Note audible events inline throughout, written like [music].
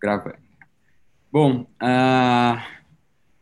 Gravando. Bom, uh,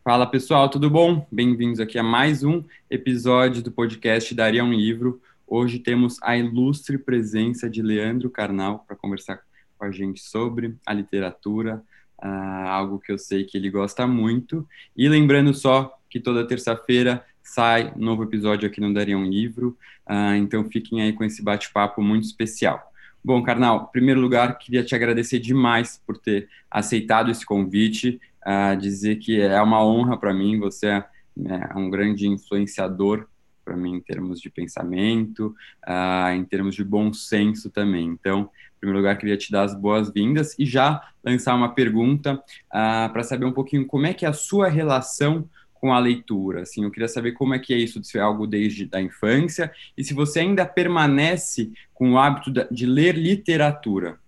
fala pessoal, tudo bom? Bem-vindos aqui a mais um episódio do podcast Daria um Livro. Hoje temos a ilustre presença de Leandro Carnal para conversar com a gente sobre a literatura, uh, algo que eu sei que ele gosta muito. E lembrando só que toda terça-feira sai novo episódio aqui no Daria um Livro, uh, então fiquem aí com esse bate-papo muito especial. Bom, Carnal, em primeiro lugar, queria te agradecer demais por ter aceitado esse convite, uh, dizer que é uma honra para mim, você é, é um grande influenciador para mim em termos de pensamento, uh, em termos de bom senso também. Então, em primeiro lugar, queria te dar as boas-vindas e já lançar uma pergunta uh, para saber um pouquinho como é que é a sua relação com a leitura? Assim, eu queria saber como é que é isso de ser algo desde a infância e se você ainda permanece com o hábito de ler literatura.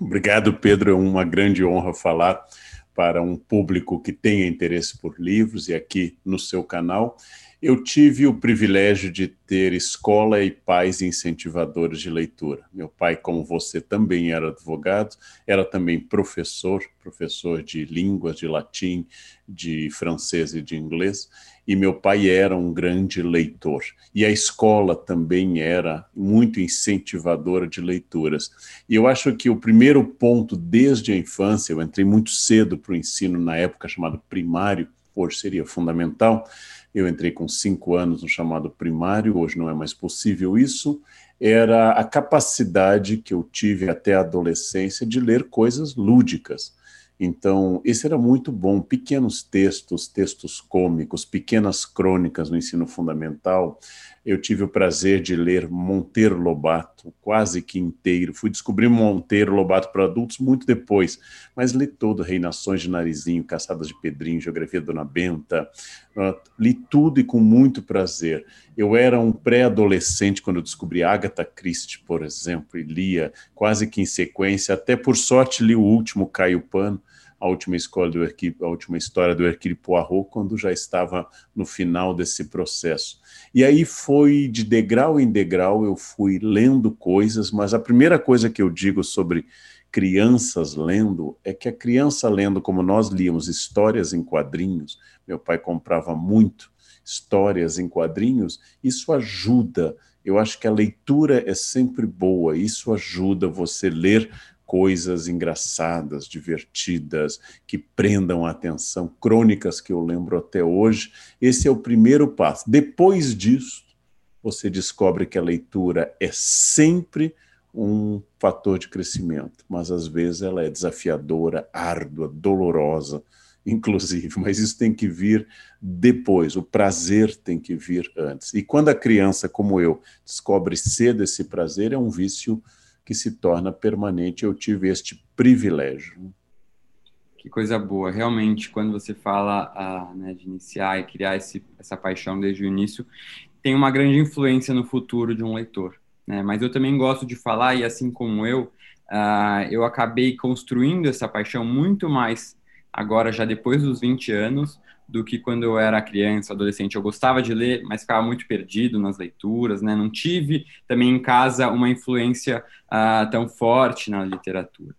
Obrigado, Pedro. É uma grande honra falar para um público que tenha interesse por livros e aqui no seu canal. Eu tive o privilégio de ter escola e pais incentivadores de leitura. Meu pai, como você, também era advogado, era também professor, professor de línguas, de latim, de francês e de inglês, e meu pai era um grande leitor. E a escola também era muito incentivadora de leituras. E eu acho que o primeiro ponto, desde a infância, eu entrei muito cedo para o ensino na época chamado primário, hoje seria fundamental, eu entrei com cinco anos no chamado primário, hoje não é mais possível isso. Era a capacidade que eu tive até a adolescência de ler coisas lúdicas. Então, esse era muito bom. Pequenos textos, textos cômicos, pequenas crônicas no ensino fundamental. Eu tive o prazer de ler Monteiro Lobato, quase que inteiro. Fui descobrir Monteiro Lobato para adultos muito depois, mas li todo, Reinações de Narizinho, Caçadas de Pedrinho, Geografia de Dona Benta. Uh, li tudo e com muito prazer. Eu era um pré-adolescente quando descobri Agatha Christie, por exemplo, e lia quase que em sequência. Até por sorte li o último Caio Pano a última escola do Hercule, a última história do Hercule Poirot, quando já estava no final desse processo. E aí foi de degrau em degrau, eu fui lendo coisas, mas a primeira coisa que eu digo sobre crianças lendo é que a criança lendo, como nós líamos histórias em quadrinhos, meu pai comprava muito histórias em quadrinhos, isso ajuda. Eu acho que a leitura é sempre boa, isso ajuda você ler coisas engraçadas, divertidas, que prendam a atenção, crônicas que eu lembro até hoje. Esse é o primeiro passo. Depois disso, você descobre que a leitura é sempre um fator de crescimento, mas às vezes ela é desafiadora, árdua, dolorosa, [laughs] inclusive, mas isso tem que vir depois, o prazer tem que vir antes. E quando a criança, como eu, descobre cedo esse prazer, é um vício que se torna permanente. Eu tive este privilégio. Que coisa boa. Realmente, quando você fala ah, né, de iniciar e criar esse, essa paixão desde o início, tem uma grande influência no futuro de um leitor. Né? Mas eu também gosto de falar, e assim como eu, ah, eu acabei construindo essa paixão muito mais agora, já depois dos 20 anos, do que quando eu era criança, adolescente. Eu gostava de ler, mas ficava muito perdido nas leituras, né? Não tive também em casa uma influência uh, tão forte na literatura.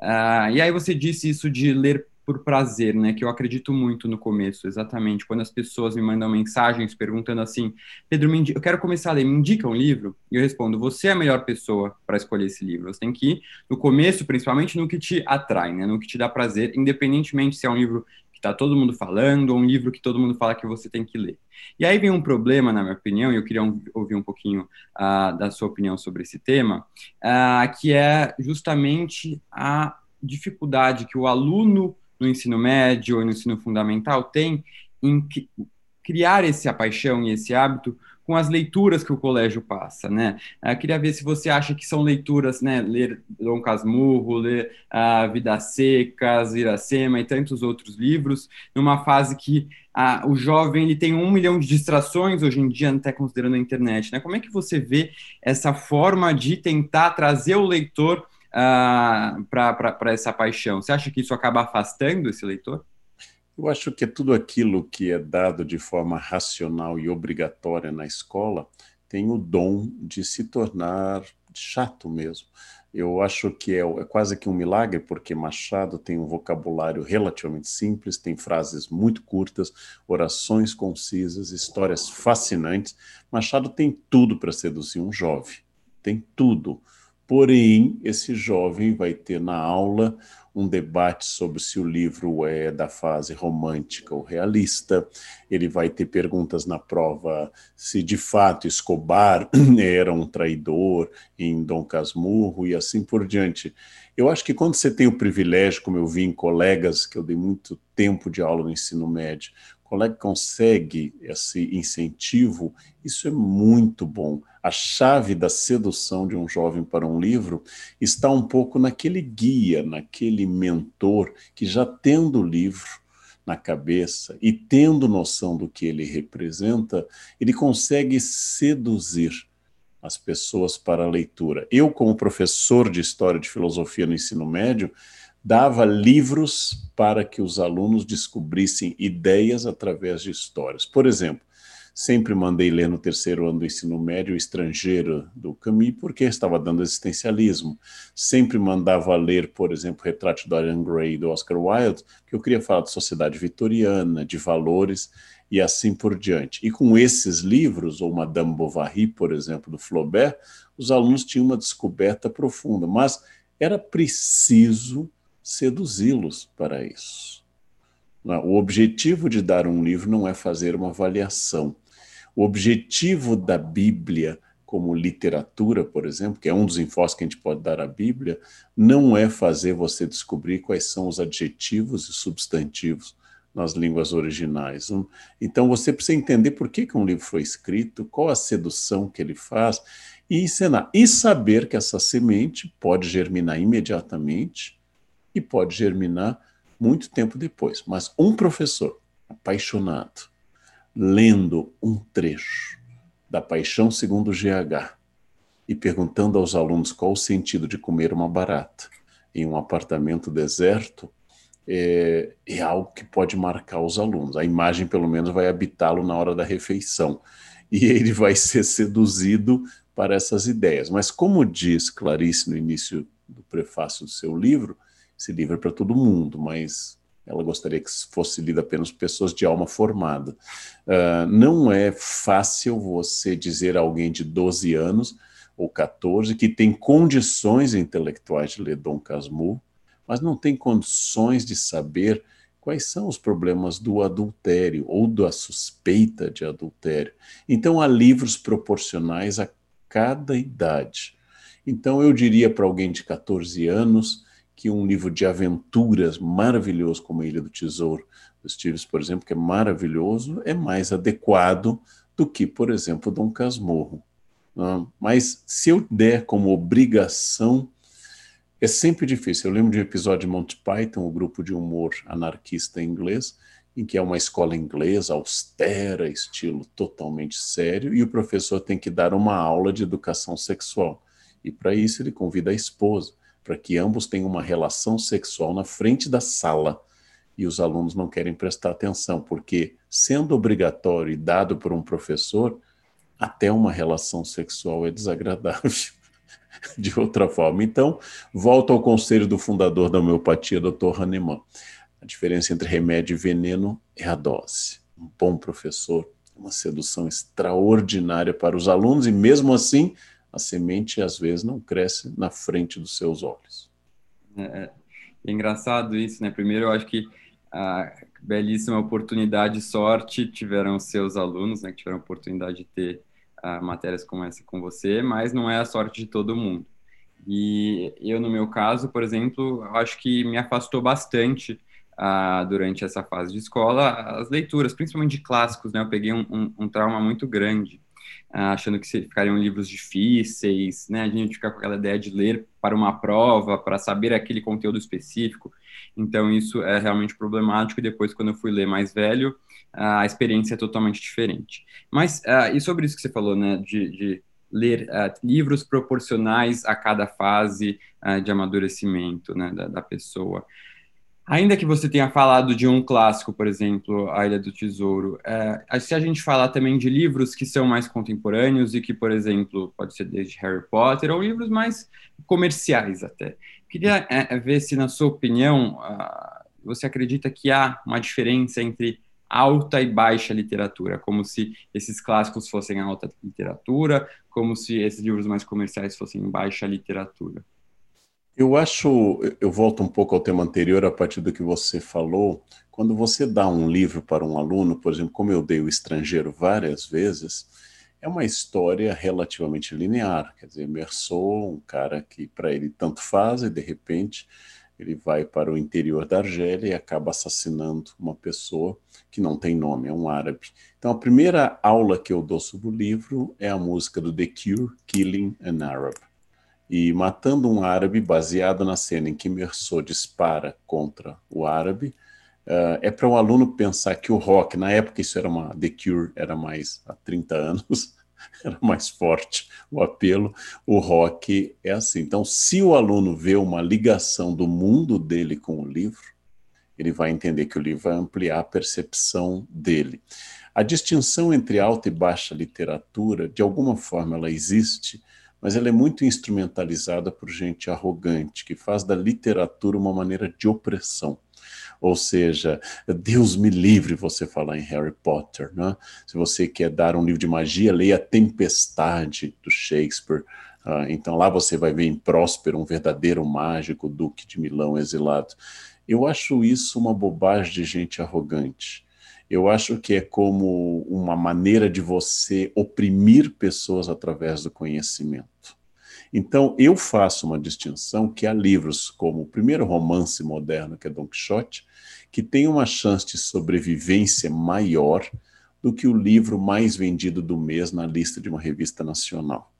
Uh, e aí você disse isso de ler por prazer, né? Que eu acredito muito no começo, exatamente. Quando as pessoas me mandam mensagens perguntando assim, Pedro, eu quero começar a ler, me indica um livro? E eu respondo, você é a melhor pessoa para escolher esse livro. Você tem que ir no começo, principalmente no que te atrai, né? No que te dá prazer, independentemente se é um livro está todo mundo falando, ou um livro que todo mundo fala que você tem que ler. E aí vem um problema, na minha opinião, e eu queria um, ouvir um pouquinho uh, da sua opinião sobre esse tema, uh, que é justamente a dificuldade que o aluno no ensino médio ou no ensino fundamental tem em criar essa paixão e esse hábito com as leituras que o colégio passa, né? Eu ah, queria ver se você acha que são leituras, né? Ler Dom Casmurro, ler a uh, Vidas Secas, Iracema e tantos outros livros, numa fase que uh, o jovem ele tem um milhão de distrações hoje em dia, até considerando a internet, né? Como é que você vê essa forma de tentar trazer o leitor ah, para essa paixão? Você acha que isso acaba afastando esse leitor? Eu acho que tudo aquilo que é dado de forma racional e obrigatória na escola tem o dom de se tornar chato mesmo. Eu acho que é, é, quase que um milagre, porque Machado tem um vocabulário relativamente simples, tem frases muito curtas, orações concisas, histórias fascinantes. Machado tem tudo para seduzir um jovem, tem tudo. Porém, esse jovem vai ter na aula um debate sobre se o livro é da fase romântica ou realista. Ele vai ter perguntas na prova se de fato Escobar [clears throat] era um traidor em Dom Casmurro e assim por diante. Eu acho que quando você tem o privilégio, como eu vi em colegas, que eu dei muito tempo de aula no ensino médio, colega consegue esse incentivo, isso é muito bom. A chave da sedução de um jovem para um livro está um pouco naquele guia, naquele mentor que já tendo o livro na cabeça e tendo noção do que ele representa, ele consegue seduzir as pessoas para a leitura. Eu, como professor de História de Filosofia no ensino médio, dava livros para que os alunos descobrissem ideias através de histórias. Por exemplo, sempre mandei ler no terceiro ano do ensino médio Estrangeiro do Camus, porque estava dando existencialismo. Sempre mandava ler, por exemplo, Retrato de Dorian Gray do Oscar Wilde, que eu queria falar de sociedade vitoriana, de valores e assim por diante. E com esses livros, ou Madame Bovary, por exemplo, do Flaubert, os alunos tinham uma descoberta profunda, mas era preciso seduzi-los para isso. O objetivo de dar um livro não é fazer uma avaliação. O objetivo da Bíblia, como literatura, por exemplo, que é um dos enfoques que a gente pode dar à Bíblia, não é fazer você descobrir quais são os adjetivos e substantivos nas línguas originais. Então você precisa entender por que, que um livro foi escrito, qual a sedução que ele faz, e ensinar. E saber que essa semente pode germinar imediatamente e pode germinar muito tempo depois. Mas um professor apaixonado, lendo um trecho da Paixão segundo GH e perguntando aos alunos qual o sentido de comer uma barata em um apartamento deserto, é, é algo que pode marcar os alunos. A imagem, pelo menos, vai habitá-lo na hora da refeição. E ele vai ser seduzido para essas ideias. Mas, como diz Clarice no início do prefácio do seu livro, esse livro é para todo mundo, mas ela gostaria que fosse lido apenas por pessoas de alma formada. Uh, não é fácil você dizer a alguém de 12 anos ou 14 que tem condições intelectuais de ler Dom Casmurro, mas não tem condições de saber quais são os problemas do adultério ou da suspeita de adultério. Então, há livros proporcionais a cada idade. Então, eu diria para alguém de 14 anos que um livro de aventuras maravilhoso como a Ilha do Tesouro do Stevens, por exemplo, que é maravilhoso, é mais adequado do que, por exemplo, Dom Casmurro. Né? Mas se eu der como obrigação, é sempre difícil. Eu lembro de um episódio de Monty Python, o grupo de humor anarquista inglês, em que é uma escola inglesa austera, estilo totalmente sério, e o professor tem que dar uma aula de educação sexual. E para isso ele convida a esposa para que ambos tenham uma relação sexual na frente da sala. E os alunos não querem prestar atenção, porque, sendo obrigatório e dado por um professor, até uma relação sexual é desagradável [laughs] de outra forma. Então, volto ao conselho do fundador da homeopatia, Dr. Hahnemann. A diferença entre remédio e veneno é a dose. Um bom professor, uma sedução extraordinária para os alunos, e mesmo assim, a semente às vezes não cresce na frente dos seus olhos. É, é, é engraçado isso, né? Primeiro, eu acho que a belíssima oportunidade e sorte tiveram seus alunos, né? Que tiveram a oportunidade de ter uh, matérias como essa com você, mas não é a sorte de todo mundo. E eu, no meu caso, por exemplo, acho que me afastou bastante uh, durante essa fase de escola as leituras, principalmente de clássicos, né? Eu peguei um, um, um trauma muito grande achando que ficariam livros difíceis, né? A gente fica com aquela ideia de ler para uma prova, para saber aquele conteúdo específico. Então, isso é realmente problemático. E depois, quando eu fui ler mais velho, a experiência é totalmente diferente. Mas, uh, e sobre isso que você falou, né? De, de ler livros proporcionais a cada fase de amadurecimento né, da, da pessoa. Ainda que você tenha falado de um clássico, por exemplo, A Ilha do Tesouro, é, se a gente falar também de livros que são mais contemporâneos e que, por exemplo, pode ser desde Harry Potter ou livros mais comerciais até. Queria é, é ver se, na sua opinião, uh, você acredita que há uma diferença entre alta e baixa literatura, como se esses clássicos fossem alta literatura, como se esses livros mais comerciais fossem baixa literatura. Eu acho, eu volto um pouco ao tema anterior a partir do que você falou. Quando você dá um livro para um aluno, por exemplo, como eu dei o Estrangeiro várias vezes, é uma história relativamente linear. Quer dizer, Mersou, um cara que para ele tanto faz e de repente ele vai para o interior da Argélia e acaba assassinando uma pessoa que não tem nome, é um árabe. Então a primeira aula que eu dou sobre o livro é a música do The Cure, Killing an Arab e matando um árabe baseado na cena em que Mersot dispara contra o árabe, uh, é para o um aluno pensar que o rock, na época isso era uma, The Cure era mais, há 30 anos, [laughs] era mais forte o apelo, o rock é assim. Então, se o aluno vê uma ligação do mundo dele com o livro, ele vai entender que o livro vai ampliar a percepção dele. A distinção entre alta e baixa literatura, de alguma forma, ela existe, mas ela é muito instrumentalizada por gente arrogante, que faz da literatura uma maneira de opressão. Ou seja, Deus me livre você falar em Harry Potter. Né? Se você quer dar um livro de magia, leia Tempestade, do Shakespeare. Uh, então lá você vai ver em Próspero um verdadeiro mágico, Duque de Milão exilado. Eu acho isso uma bobagem de gente arrogante eu acho que é como uma maneira de você oprimir pessoas através do conhecimento. Então, eu faço uma distinção que há livros como o primeiro romance moderno, que é Don Quixote, que tem uma chance de sobrevivência maior do que o livro mais vendido do mês na lista de uma revista nacional.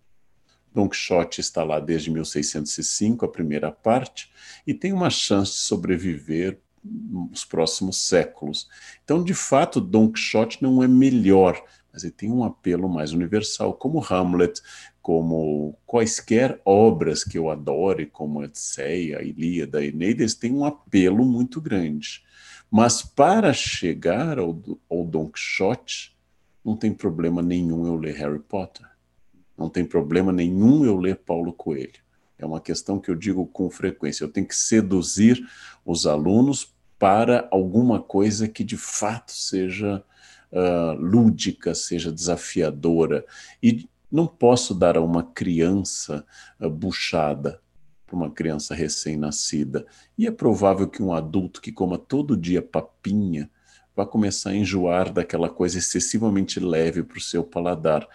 Don Quixote está lá desde 1605, a primeira parte, e tem uma chance de sobreviver nos próximos séculos. Então, de fato, Don Quixote não é melhor, mas ele tem um apelo mais universal, como Hamlet, como quaisquer obras que eu adore, como Odisseia, Ilíada, Eneida, eles têm um apelo muito grande. Mas para chegar ao, ao Don Quixote, não tem problema nenhum eu ler Harry Potter. Não tem problema nenhum eu ler Paulo Coelho. É uma questão que eu digo com frequência. Eu tenho que seduzir os alunos para alguma coisa que de fato seja uh, lúdica, seja desafiadora. E não posso dar a uma criança uh, buchada, para uma criança recém-nascida. E é provável que um adulto que coma todo dia papinha vai começar a enjoar daquela coisa excessivamente leve para o seu paladar.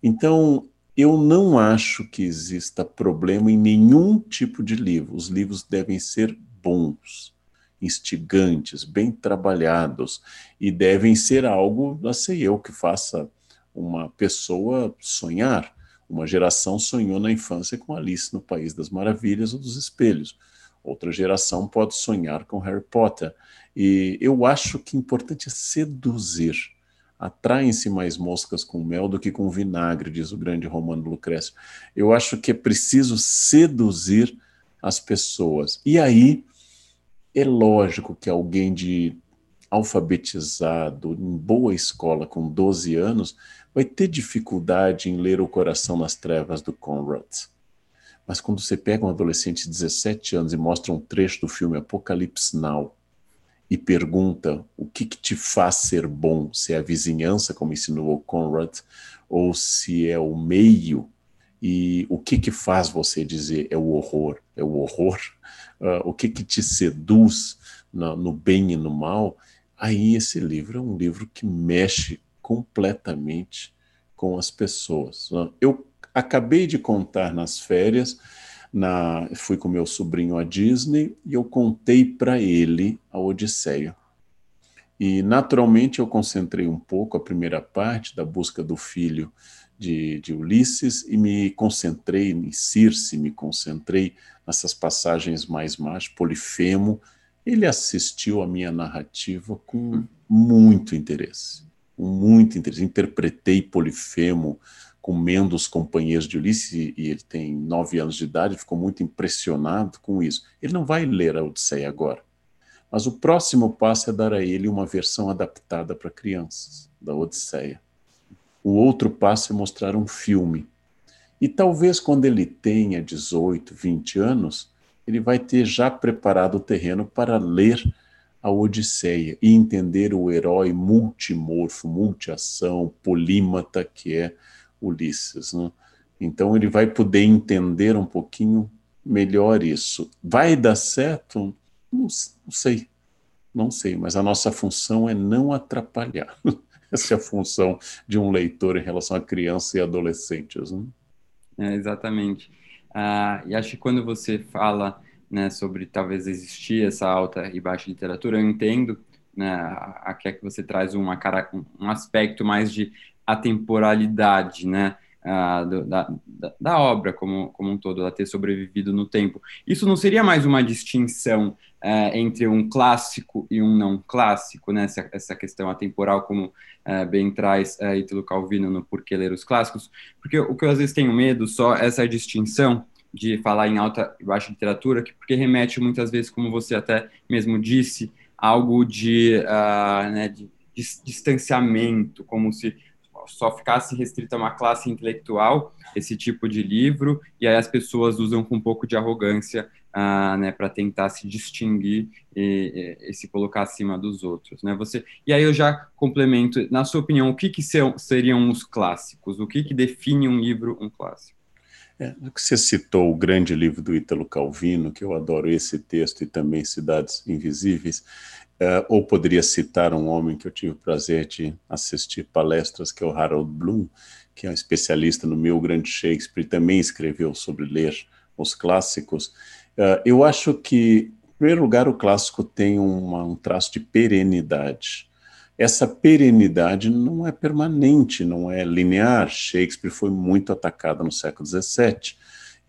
Então, eu não acho que exista problema em nenhum tipo de livro. Os livros devem ser bons, instigantes, bem trabalhados e devem ser algo, não sei eu, que faça uma pessoa sonhar. Uma geração sonhou na infância com Alice no País das Maravilhas ou dos Espelhos. Outra geração pode sonhar com Harry Potter. E eu acho que o importante é seduzir atraem-se mais moscas com mel do que com vinagre, diz o grande Romano Lucrécio. Eu acho que é preciso seduzir as pessoas. E aí é lógico que alguém de alfabetizado, em boa escola, com 12 anos, vai ter dificuldade em ler O Coração nas Trevas do Conrad. Mas quando você pega um adolescente de 17 anos e mostra um trecho do filme Apocalipse Now, e pergunta o que, que, te faz ser bom, se é a vizinhança, como ensinou o Conrad, ou se é o meio, e o que, que faz você dizer é o horror, é o horror, uh, o que, que te seduz no, no bem e no mal, aí esse livro é um livro que mexe completamente com as pessoas. Eu acabei de contar nas férias na, fui com meu sobrinho à Disney e eu contei para ele a Odisseia. E naturalmente eu concentrei um pouco a primeira parte da busca do filho de, de Ulisses e me concentrei em Circe, me concentrei nessas passagens mais mágicas, Polifemo. Ele assistiu a minha narrativa com muito interesse, com muito interesse. Interpretei Polifemo comendo os companheiros de Ulisses, e ele tem nove anos de idade, ficou muito impressionado com isso. Ele não vai ler a Odisseia agora, Mas o próximo passo é dar a ele uma versão adaptada para crianças da Odisseia. O outro passo é mostrar um filme. E talvez quando ele tenha 18, 20 anos, ele vai ter já preparado o terreno para ler a Odisseia e entender o herói multimorfo, multiação, polímata que é Ulisses. Né? Então ele vai poder entender um pouquinho melhor isso. Vai dar certo? Não, não sei, não sei, mas a nossa função é não atrapalhar. [laughs] Essa é a função de um leitor em relação a crianças e adolescentes. Né? É, exatamente. Ah, e acho que quando você fala né, sobre talvez existir essa alta e baixa literatura, eu entendo né, é que você traz uma, um aspecto mais de atemporalidade, né? Uh, do, da, da, obra como, como um todo, ela ter sobrevivido no tempo. Isso não seria mais uma distinção uh, entre um clássico e um não clássico, né? essa, essa questão atemporal, como uh, bem traz uh, Ítalo Calvino no Porquê Ler os Clássicos? Porque o que eu às vezes tenho medo só é essa distinção de falar em alta e baixa literatura, porque remete muitas vezes, como você até mesmo disse, algo de, né, de, distanciamento, como se só ficasse restrito a uma classe intelectual esse tipo de livro, e aí as pessoas usam com um pouco de arrogância né, para tentar se distinguir e, e, e, se colocar acima dos outros. Né? Você, e aí eu já complemento, na sua opinião, o que, que seriam os clássicos? O que, que define um livro um clássico? É, você citou o grande livro do Ítalo Calvino, que eu adoro esse texto e também Cidades Invisíveis. Uh, ou poderia citar um homem que eu tive o prazer de assistir palestras, que é o Harold Bloom, que é um especialista no meu grande Shakespeare, e também escreveu sobre ler os clássicos. Uh, eu acho que, em primeiro lugar, o clássico tem uma, um traço de perenidade. Essa perenidade não é permanente, não é linear. Shakespeare foi muito atacado no século XVII,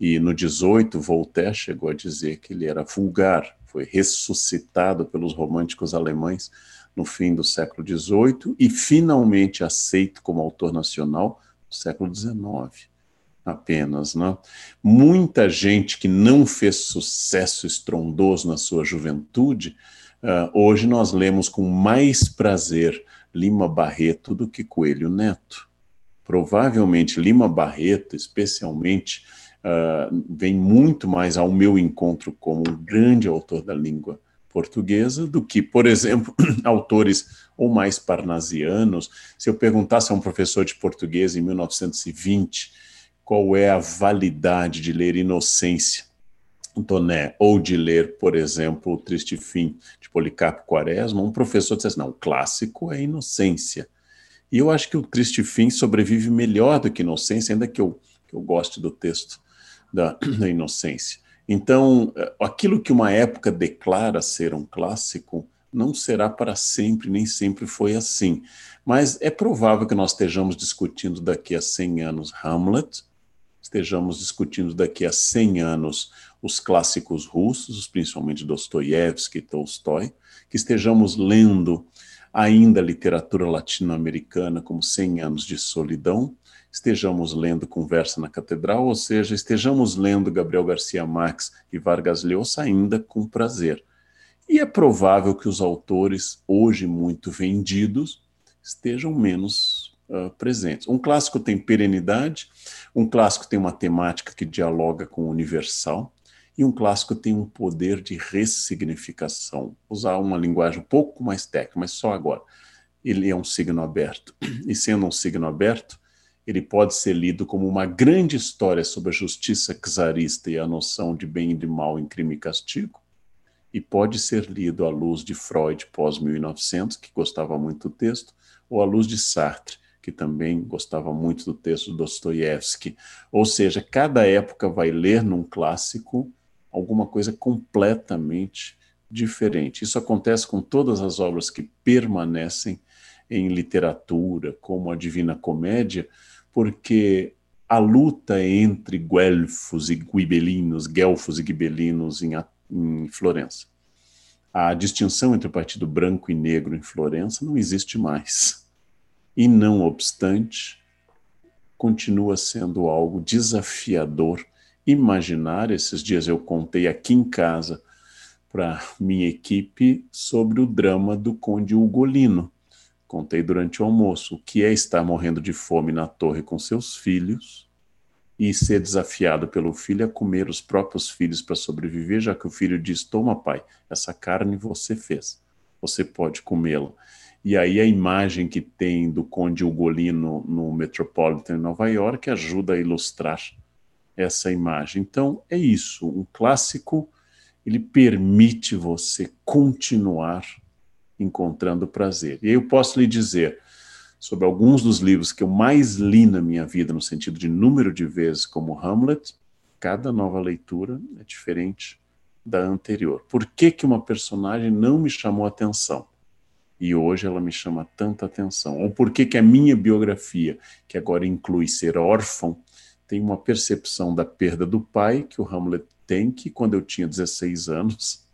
e no XVIII, Voltaire chegou a dizer que ele era vulgar, foi ressuscitado pelos românticos alemães no fim do século XVIII e finalmente aceito como autor nacional no século XIX apenas. Né? Muita gente que não fez sucesso estrondoso na sua juventude, uh, hoje nós lemos com mais prazer Lima Barreto do que Coelho Neto. Provavelmente Lima Barreto, especialmente uh, vem muito mais ao meu encontro como um grande autor da língua portuguesa do que, por exemplo, [coughs] autores ou mais parnasianos. Se eu perguntasse a um professor de português em 1920 qual é a validade de ler Inocência, Toné, ou de ler, por exemplo, O Triste Fim, de Policarpo Quaresma, um professor disse assim, não, o clássico é Inocência. E eu acho que O Triste Fim sobrevive melhor do que Inocência, ainda que eu, que eu goste do texto da, da inocência. Então, eh, aquilo que uma época declara ser um clássico não será para sempre, nem sempre foi assim. Mas é provável que nós estejamos discutindo daqui a 100 anos Hamlet, estejamos discutindo daqui a 100 anos os clássicos russos, principalmente Dostoiévski e Tolstói, que estejamos lendo ainda literatura latino-americana como 100 anos de solidão, estejamos lendo Conversa na Catedral, ou seja, estejamos lendo Gabriel Garcia Marques e Vargas Llosa ainda com prazer. E é provável que os autores, hoje muito vendidos, estejam menos uh, presentes. Um clássico tem perenidade, um clássico tem uma temática que dialoga com o universal, e um clássico tem um poder de ressignificação. Usar uma linguagem um pouco mais técnica, mas só agora. Ele é um signo aberto. E sendo um signo aberto, ele pode ser lido como uma grande história sobre a justiça czarista e a noção de bem e de mal em crime e castigo, e pode ser lido à luz de Freud pós-1900, que gostava muito do texto, ou à luz de Sartre, que também gostava muito do texto de Dostoiévski. Ou seja, cada época vai ler num clássico alguma coisa completamente diferente. Isso acontece com todas as obras que permanecem em literatura, como a Divina Comédia, porque a luta entre guelfos e guibelinos, guelfos e gibelinos em, em Florença. A distinção entre o Partido Branco e Negro em Florença não existe mais. E, não obstante, continua sendo algo desafiador imaginar. Esses dias eu contei aqui em casa para minha equipe sobre o drama do Conde Ugolino. Contei durante o almoço o que é estar morrendo de fome na torre com seus filhos e ser desafiado pelo filho a comer os próprios filhos para sobreviver, já que o filho diz: Toma, pai, essa carne você fez, você pode comê-la. E aí a imagem que tem do Conde Ugolino no Metropolitan em Nova York ajuda a ilustrar essa imagem. Então é isso, um clássico ele permite você continuar encontrando prazer. E aí eu posso lhe dizer sobre alguns dos livros que eu mais li na minha vida, no sentido de número de vezes, como Hamlet, cada nova leitura é diferente da anterior. Por que, que uma personagem não me chamou atenção? E hoje ela me chama tanta atenção. Ou por que, que a minha biografia, que agora inclui ser órfão, tem uma percepção da perda do pai que o Hamlet tem, que quando eu tinha 16 anos,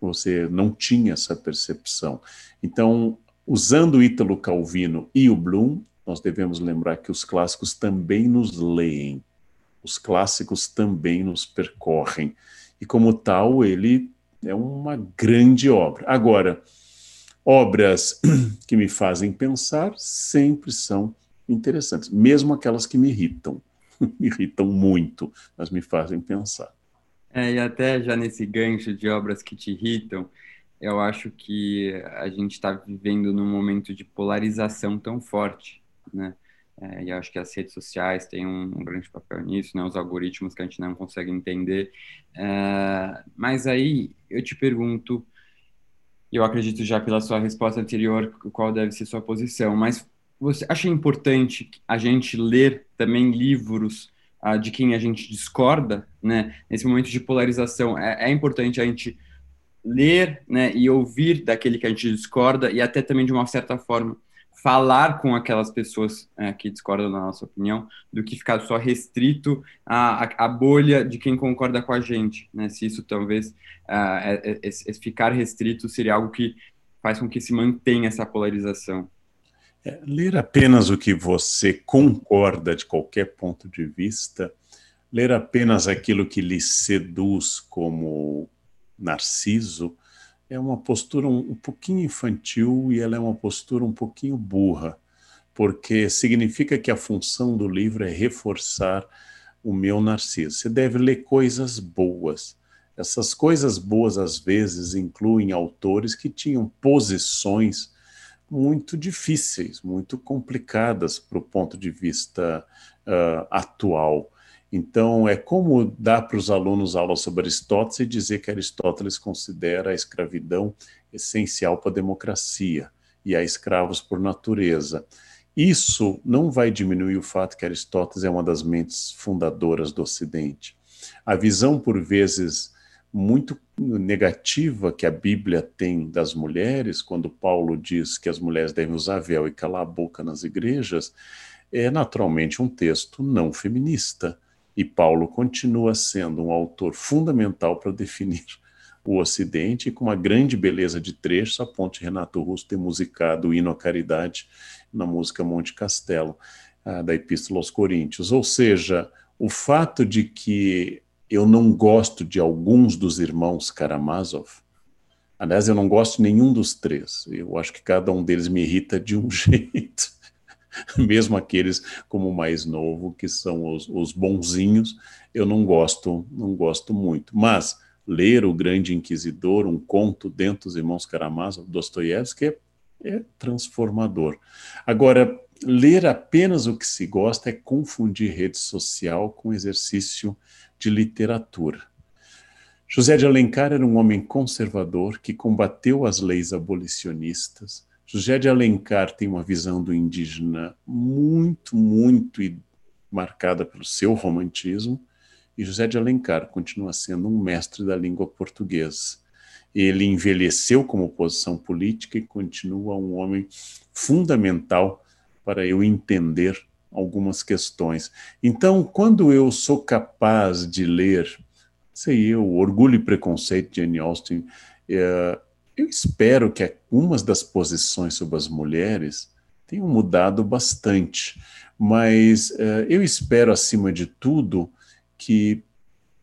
você não tinha essa percepção. Então, usando Ítalo Calvino e o Bloom, nós devemos lembrar que os clássicos também nos leem, os clássicos também nos percorrem, e como tal, ele é uma grande obra. Agora, obras [clears throat] que me fazem pensar sempre são interessantes, mesmo aquelas que me irritam. [laughs] me irritam muito, mas me fazem pensar. É, e até já nesse gancho de obras que te irritam, eu acho que a gente está vivendo num momento de polarização tão forte, né? É, e acho que as redes sociais têm um, um, grande papel nisso, né? Os algoritmos que a gente não consegue entender. É, mas aí eu te pergunto, eu acredito já pela sua resposta anterior, qual deve ser sua posição, mas você acha importante a gente ler também livros uh, de quem a gente discorda, né? Nesse momento de polarização, é, é importante a gente ler, né, e ouvir daquele que a gente discorda e até também de uma certa forma falar com aquelas pessoas é, que discordam da nossa opinião, do que ficar só restrito à, à, bolha de quem concorda com a gente, né? Se isso talvez uh, é, é, ficar restrito seria algo que faz com que se mantenha essa polarização. É, ler apenas o que você concorda de qualquer ponto de vista, ler apenas aquilo que lhe seduz como Narciso, é uma postura um, um pouquinho infantil e ela é uma postura um pouquinho burra, porque significa que a função do livro é reforçar o meu Narciso. Você deve ler coisas boas. Essas coisas boas, às vezes, incluem autores que tinham posições muito difíceis, muito complicadas para o ponto de vista uh, atual. Então, é como dar para os alunos aula sobre Aristóteles e dizer que Aristóteles considera a escravidão essencial para a democracia e há escravos por natureza. Isso não vai diminuir o fato que Aristóteles é uma das mentes fundadoras do Ocidente. A visão, por vezes, muito negativa que a Bíblia tem das mulheres, quando Paulo diz que as mulheres devem usar véu e calar a boca nas igrejas, é naturalmente um texto não feminista. E Paulo continua sendo um autor fundamental para definir o Ocidente, e com uma grande beleza de trechos, a ponte Renato Russo ter musicado o hino à caridade na música Monte Castelo, ah, da Epístola aos Coríntios. Ou seja, o fato de que eu não gosto de alguns dos irmãos Karamazov. Aliás, eu não gosto de nenhum dos três. Eu acho que cada um deles me irrita de um [laughs] jeito. [laughs] Mesmo aqueles como o mais novo, que são os, os bonzinhos, eu não gosto, não gosto muito. Mas ler O Grande Inquisidor, um conto dentro dos irmãos Karamazov, Dostoiévski, é, é transformador. Agora, ler apenas o que se gosta é confundir rede social com exercício de literatura. José de Alencar era um homem conservador que combateu as leis abolicionistas. José de Alencar tem uma visão do indígena muito, muito marcada pelo seu romantismo, e José de Alencar continua sendo um mestre da língua portuguesa. Ele envelheceu como posição política e continua um homem fundamental para eu entender algumas questões. Então, quando eu sou capaz de ler, sei eu, Orgulho e Preconceito de Jane Austen, é, eu espero que algumas das posições sobre as mulheres tenham mudado bastante, mas é, eu espero, acima de tudo, que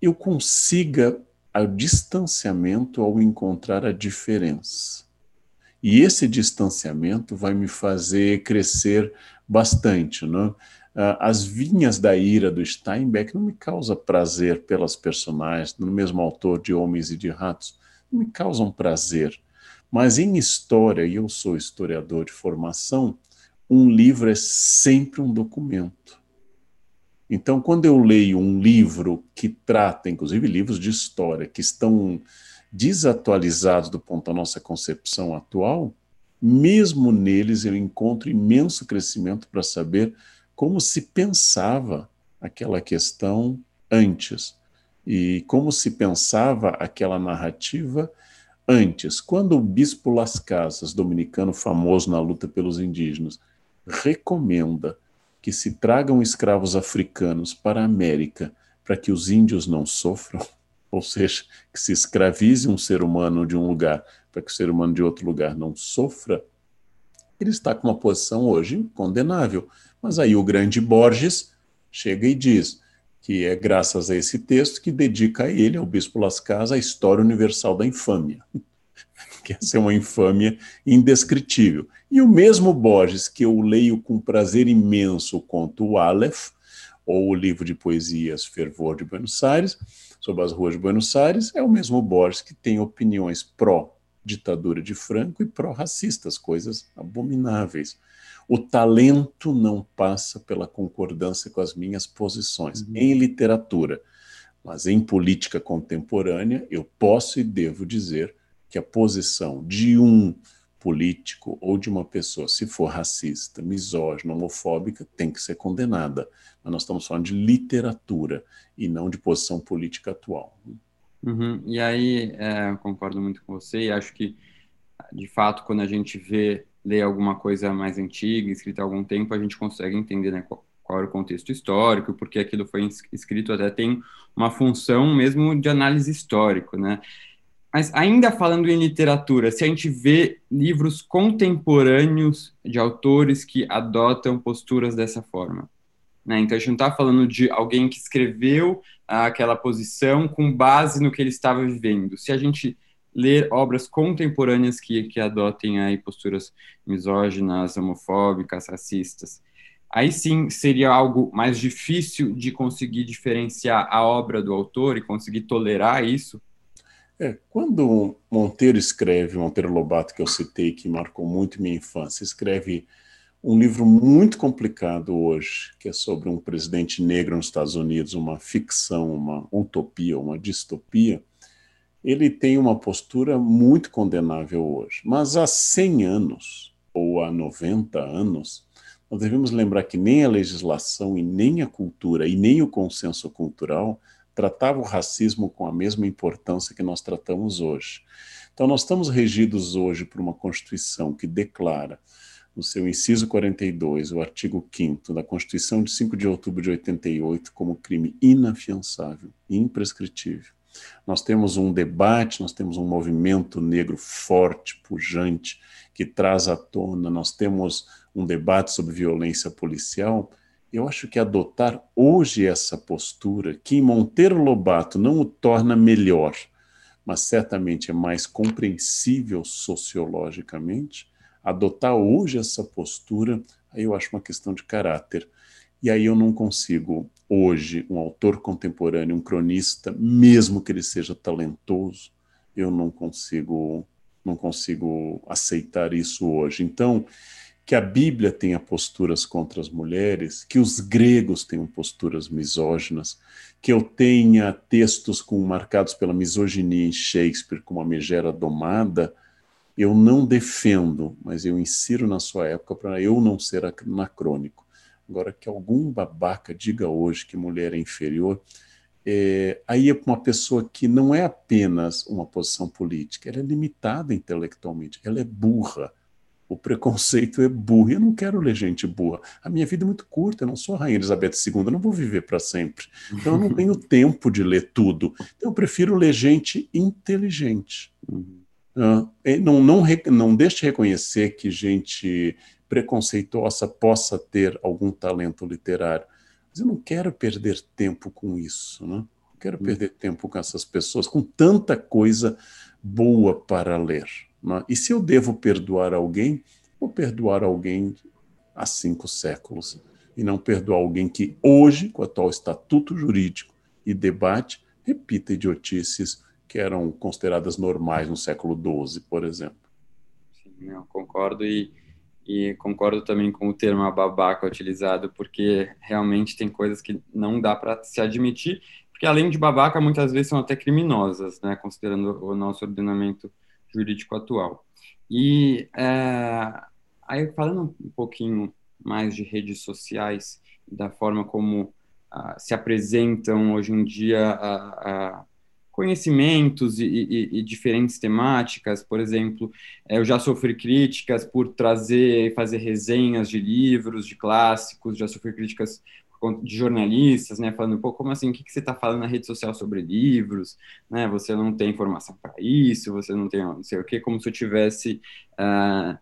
eu consiga ao distanciamento ao encontrar a diferença. E esse distanciamento vai me fazer crescer bastante. Né? As vinhas da ira do Steinbeck não me causa prazer pelas personagens, no mesmo autor de Homens e de Ratos, me causam prazer. Mas em história, e eu sou historiador de formação, um livro é sempre um documento. Então, quando eu leio um livro que trata, inclusive livros de história, que estão desatualizados do ponto da nossa concepção atual, mesmo neles eu encontro imenso crescimento para saber como se pensava aquela questão antes e como se pensava aquela narrativa antes. Quando o bispo Las Casas, dominicano famoso na luta pelos indígenas, recomenda que se tragam escravos africanos para a América para que os índios não sofram, [laughs] ou seja, que se escravize um ser humano de um lugar para que o ser humano de outro lugar não sofra, ele está com uma posição hoje condenável. Mas aí o grande Borges chega e diz que é graças a esse texto que dedica a ele, ao Bispo Las Casas, a história universal da infâmia. [laughs] que essa é uma infâmia indescritível. E o mesmo Borges, que eu leio com prazer imenso o conto Aleph, ou o livro de poesias Fervor de Buenos Aires, sobre as ruas de Buenos Aires, é o mesmo Borges que tem opiniões pró-ditadura de Franco e pró-racistas, coisas abomináveis. O talento não passa pela concordância com as minhas posições uhum. em literatura, mas em política contemporânea eu posso e devo dizer que a posição de um político ou de uma pessoa, se for racista, misógina, homofóbica, tem que ser condenada. Mas nós estamos falando de literatura e não de posição política atual. Uhum. E aí, é, concordo muito com você e acho que, de fato, quando a gente vê, lê alguma coisa mais antiga, escrita há algum tempo, a gente consegue entender né, qual, qual era o contexto histórico, porque aquilo foi escrito até tem uma função mesmo de análise histórico, né? Mas ainda falando em literatura, se a gente vê livros contemporâneos de autores que adotam posturas dessa forma. Né? Então a gente não está falando de alguém que escreveu aquela posição com base no que ele estava vivendo. Se a gente ler obras contemporâneas que, que adotem aí posturas misóginas, homofóbicas, racistas, aí sim seria algo mais difícil de conseguir diferenciar a obra do autor e conseguir tolerar isso? É, quando Monteiro escreve, Monteiro Lobato, que eu citei, que marcou muito minha infância, escreve um livro muito complicado hoje, que é sobre um presidente negro nos Estados Unidos, uma ficção, uma utopia, uma distopia, ele tem uma postura muito condenável hoje. Mas há 100 anos, ou há 90 anos, nós devemos lembrar que nem a legislação e nem a cultura e nem o consenso cultural tratava o racismo com a mesma importância que nós tratamos hoje. Então, nós estamos regidos hoje por uma Constituição que declara, no seu inciso 42, o artigo 5 da Constituição de 5 de outubro de 88, como crime inafiançável, imprescritível. Nós temos um debate, nós temos um movimento negro forte, pujante, que traz à tona, nós temos um debate sobre violência policial eu acho que adotar hoje essa postura, que em Monteiro Lobato não o torna melhor, mas certamente é mais compreensível sociologicamente, adotar hoje essa postura, aí eu acho uma questão de caráter. E aí eu não consigo, hoje, um autor contemporâneo, um cronista, mesmo que ele seja talentoso, eu não consigo, não consigo aceitar isso hoje. Então, que a Bíblia tenha posturas contra as mulheres, que os gregos tenham posturas misóginas, que eu tenha textos com, marcados pela misoginia em Shakespeare, como a megera domada, eu não defendo, mas eu insiro na sua época para eu não ser anacrônico. Agora, que algum babaca diga hoje que mulher é inferior, é, aí é uma pessoa que não é apenas uma posição política, ela é limitada intelectualmente, ela é burra o preconceito é burro. Eu não quero ler gente burra. A minha vida é muito curta, eu não sou a Rainha Elizabeth II, eu não vou viver para sempre. Então eu não tenho [laughs] tempo de ler tudo. Então eu prefiro ler gente inteligente. Uh, não, não, não deixe de reconhecer que gente preconceituosa possa ter algum talento literário. Mas eu não quero perder tempo com isso. Né? quero hum. perder tempo com essas pessoas, com tanta coisa boa para ler. Né? E se eu devo perdoar alguém, vou perdoar alguém há cinco séculos e não perdoar alguém que hoje, com o atual estatuto jurídico e debate, repita idiotices que eram consideradas normais no século XII, por exemplo. Sim, eu concordo e, e concordo também com o termo babaca utilizado, porque realmente tem coisas que não dá para se admitir, porque além de babaca, muitas vezes são até criminosas, né, considerando o nosso ordenamento jurídico atual. E é, aí falando um pouquinho mais de redes sociais, da forma como uh, se apresentam hoje em dia uh, uh, conhecimentos e, e, e, diferentes temáticas. Por exemplo, eh, eu já sofri críticas por trazer e fazer resenhas de livros, de clássicos, já sofri críticas de jornalistas, né, falando, pô, como assim, o que, que você está falando na rede social sobre livros, né, você não tem informação para isso, você não tem não sei o que, como se eu tivesse uh,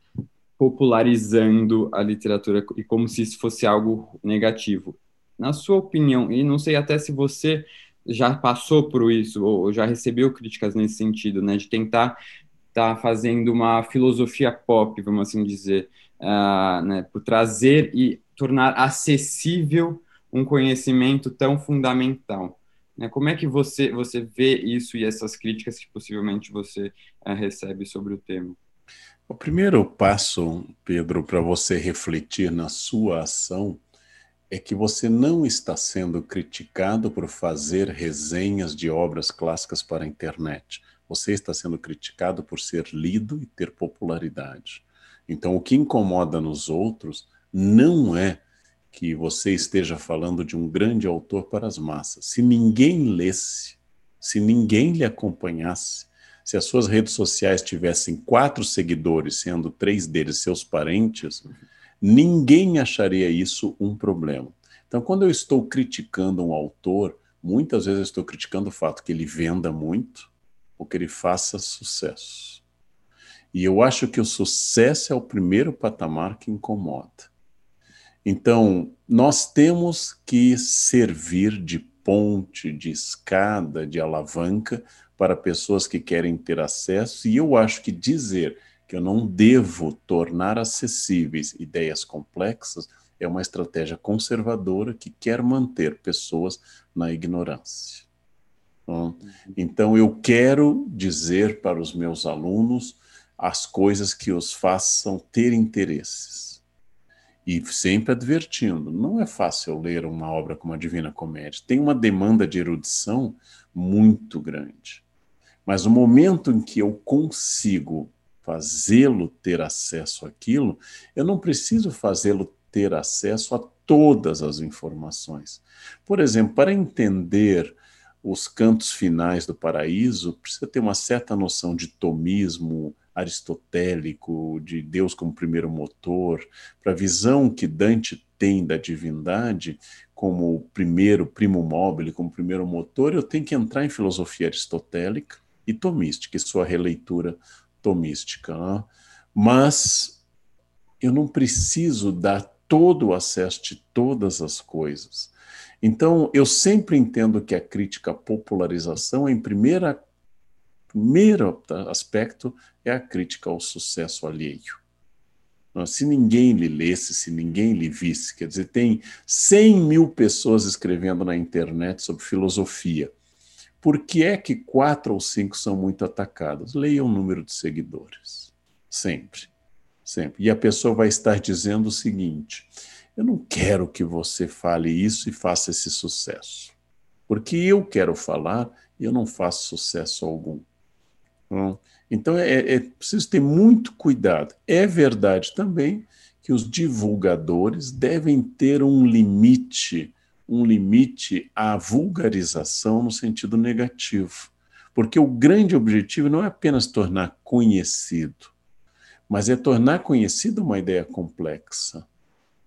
popularizando a literatura e como se isso fosse algo negativo. Na sua opinião, e não sei até se você já passou por isso ou já recebeu críticas nesse sentido, né, de tentar estar tá fazendo uma filosofia pop, vamos assim dizer, uh, né, por trazer e tornar acessível um conhecimento tão fundamental. Né? Como é que você você vê isso e essas críticas que possivelmente você uh, recebe sobre o tema? O primeiro passo, Pedro, para você refletir na sua ação é que você não está sendo criticado por fazer resenhas de obras clássicas para a internet. Você está sendo criticado por ser lido e ter popularidade. Então, o que incomoda nos outros não é que você esteja falando de um grande autor para as massas. Se ninguém lesse, se ninguém lhe acompanhasse, se as suas redes sociais tivessem quatro seguidores, sendo três deles seus parentes, ninguém acharia isso um problema. Então, quando eu estou criticando um autor, muitas vezes eu estou criticando o fato que ele venda muito ou que ele faça sucesso. E eu acho que o sucesso é o primeiro patamar que incomoda. Então, nós temos que servir de ponte, de escada, de alavanca para pessoas que querem ter acesso, e eu acho que dizer que eu não devo tornar acessíveis ideias complexas é uma estratégia conservadora que quer manter pessoas na ignorância. Então, eu quero dizer para os meus alunos as coisas que os façam ter interesses. E sempre advertindo, não é fácil ler uma obra como a Divina Comédia. Tem uma demanda de erudição muito grande. Mas no momento em que eu consigo fazê-lo ter acesso àquilo, eu não preciso fazê-lo ter acesso a todas as informações. Por exemplo, para entender os cantos finais do paraíso, precisa ter uma certa noção de tomismo aristotélico, de Deus como primeiro motor, para a visão que Dante tem da divindade como primeiro primo mobile, como primeiro motor, eu tenho que entrar em filosofia aristotélica e tomística, e sua releitura tomística. Né? Mas eu não preciso dar todo o acesso de todas as coisas. Então, eu sempre entendo que a crítica à popularização, em primeira, primeiro aspecto, é a crítica ao sucesso alheio. Se ninguém lhe lesse, se ninguém lhe visse, quer dizer, tem 100 mil pessoas escrevendo na internet sobre filosofia. Por que é que quatro ou cinco são muito atacadas? Leia o número de seguidores. Sempre. Sempre. E a pessoa vai estar dizendo o seguinte: eu não quero que você fale isso e faça esse sucesso. Porque eu quero falar e eu não faço sucesso algum. Então é, é preciso ter muito cuidado. É verdade também que os divulgadores devem ter um limite um limite à vulgarização no sentido negativo. Porque o grande objetivo não é apenas tornar conhecido, mas é tornar conhecida uma ideia complexa.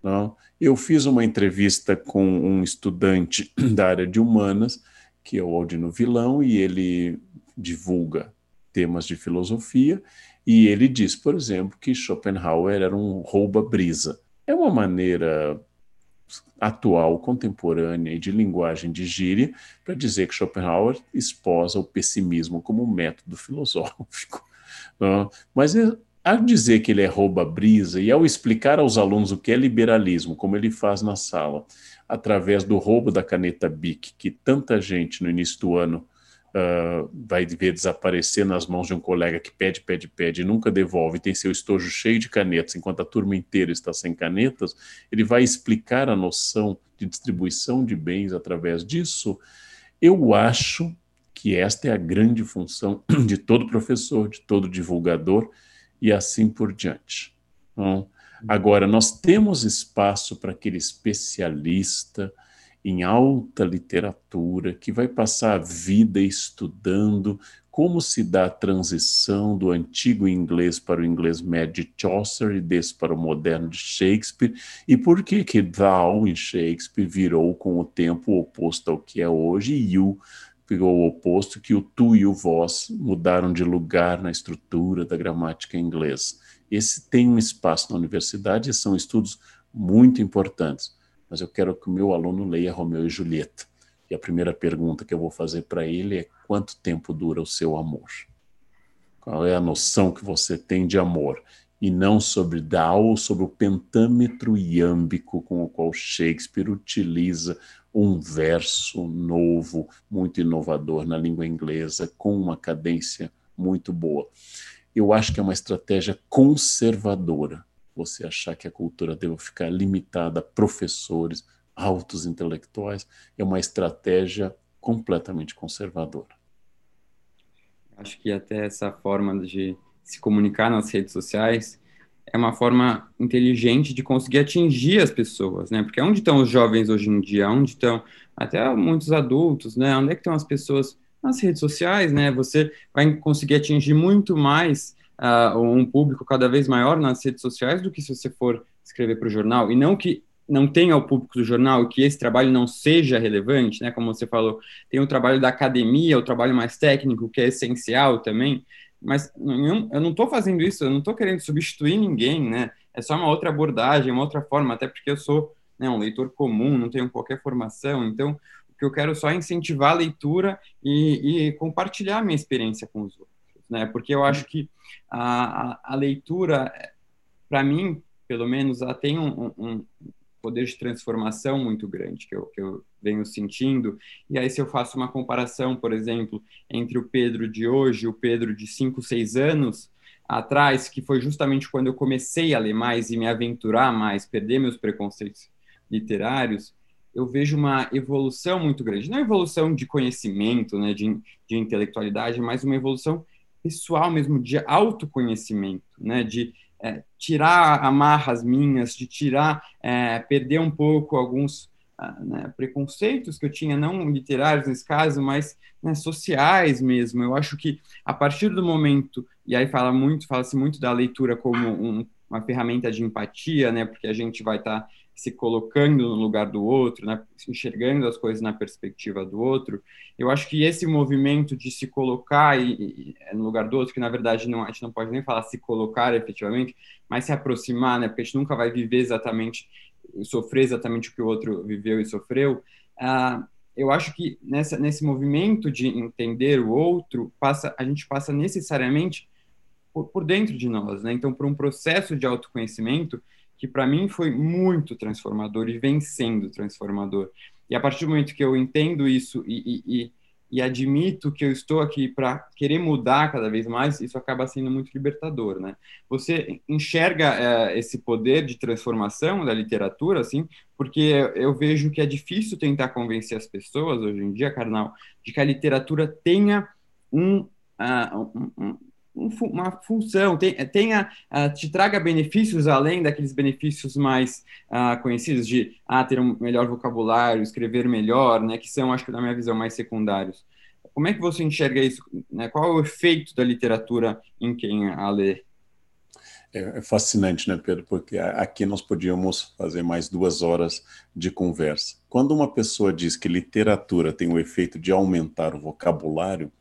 Não? Eu fiz uma entrevista com um estudante [clears throat] da área de humanas, que é o Aldino Vilão, e ele divulga temas de filosofia, e ele diz, por exemplo, que Schopenhauer era um rouba-brisa. É uma maneira atual, contemporânea e de linguagem de gíria para dizer que Schopenhauer esposa o pessimismo como método filosófico. [laughs] Mas é, ao dizer que ele é rouba-brisa e ao explicar aos alunos o que é liberalismo, como ele faz na sala, através do roubo da caneta BIC, que tanta gente no início do ano uh, vai ver desaparecer nas mãos de um colega que pede, pede, pede e nunca devolve, tem seu estojo cheio de canetas, enquanto a turma inteira está sem canetas, ele vai explicar a noção de distribuição de bens através disso. Eu acho que esta é a grande função [clears throat] de todo professor, de todo divulgador e assim por diante. Então, agora, nós temos espaço para aquele especialista, em alta literatura, que vai passar a vida estudando como se dá a transição do antigo inglês para o inglês médio de Chaucer e desse para o moderno de Shakespeare, e por que que thou em Shakespeare virou com o tempo o oposto ao que é hoje, e you ficou o oposto, que o tu e o vós mudaram de lugar na estrutura da gramática inglesa. Esse tem um espaço na universidade e são estudos muito importantes mas eu quero que o meu aluno leia Romeu e Julieta. E a primeira pergunta que eu vou fazer para ele é: quanto tempo dura o seu amor? Qual é a noção que você tem de amor? E não sobre Dao ou sobre o pentâmetro iâmbico com o qual Shakespeare utiliza um verso novo, muito inovador na língua inglesa, com uma cadência muito boa. Eu acho que é uma estratégia conservadora você achar que a cultura deve ficar limitada a professores, altos intelectuais, é uma estratégia completamente conservadora. Acho que até essa forma de se comunicar nas redes sociais é uma forma inteligente de conseguir atingir as pessoas, né? Porque onde estão os jovens hoje em dia? Onde estão até muitos adultos, né? Onde é que estão as pessoas nas redes sociais, né? Você vai conseguir atingir muito mais uh, um público cada vez maior nas redes sociais do que se você for escrever para o jornal. E não que não tenha o público do jornal, que esse trabalho não seja relevante, né? Como você falou, tem o trabalho da academia, o trabalho mais técnico, que é essencial também. Mas eu não estou fazendo isso, eu não estou querendo substituir ninguém, né? É só uma outra abordagem, uma outra forma, até porque eu sou né, um leitor comum, não tenho qualquer formação, então o que eu quero só é incentivar a leitura e, e compartilhar a minha experiência com os outros né? Porque eu acho que a, a, a leitura, para mim, pelo menos, ela tem um, um, poder de transformação muito grande que eu, que eu venho sentindo. E aí, se eu faço uma comparação, por exemplo, entre o Pedro de hoje e o Pedro de 5, 6 anos atrás, que foi justamente quando eu comecei a ler mais e me aventurar mais, perder meus preconceitos literários, eu vejo uma evolução muito grande. Não evolução de conhecimento, né, de, de intelectualidade, mas uma evolução pessoal mesmo, de autoconhecimento, né? De é, tirar amarras minhas, de tirar, é, perder um pouco alguns ah, né, preconceitos que eu tinha, não literários nesse caso, mas né, sociais mesmo. Eu acho que a partir do momento, e aí fala muito, fala-se muito da leitura como um, uma ferramenta de empatia, né? Porque a gente vai estar tá se colocando no lugar do outro, né, enxergando as coisas na perspectiva do outro. Eu acho que esse movimento de se colocar e, e, no lugar do outro, que na verdade não, a gente não pode nem falar se colocar efetivamente, mas se aproximar, né, porque a gente nunca vai viver exatamente, sofrer exatamente o que o outro viveu e sofreu. Ah, eu acho que nessa, nesse movimento de entender o outro, passa, a gente passa necessariamente por, por dentro de nós, né? Então, por um processo de autoconhecimento que para mim foi muito transformador e vem sendo transformador. E a partir do momento que eu entendo isso e, e, e admito que eu estou aqui para querer mudar cada vez mais, isso acaba sendo muito libertador, né? Você enxerga é, esse poder de transformação da literatura, assim, porque eu vejo que é difícil tentar convencer as pessoas hoje em dia, carnal, de que a literatura tenha um, uh, um, uma função, tenha, te traga benefícios além daqueles benefícios mais uh, conhecidos de ah, ter um melhor vocabulário, escrever melhor, né, que são, acho que na minha visão, mais secundários. Como é que você enxerga isso? Né? Qual é o efeito da literatura em quem a lê? É, é fascinante, né, Pedro? Porque aqui nós podíamos fazer mais duas horas de conversa. Quando uma pessoa diz que literatura tem o efeito de aumentar o vocabulário,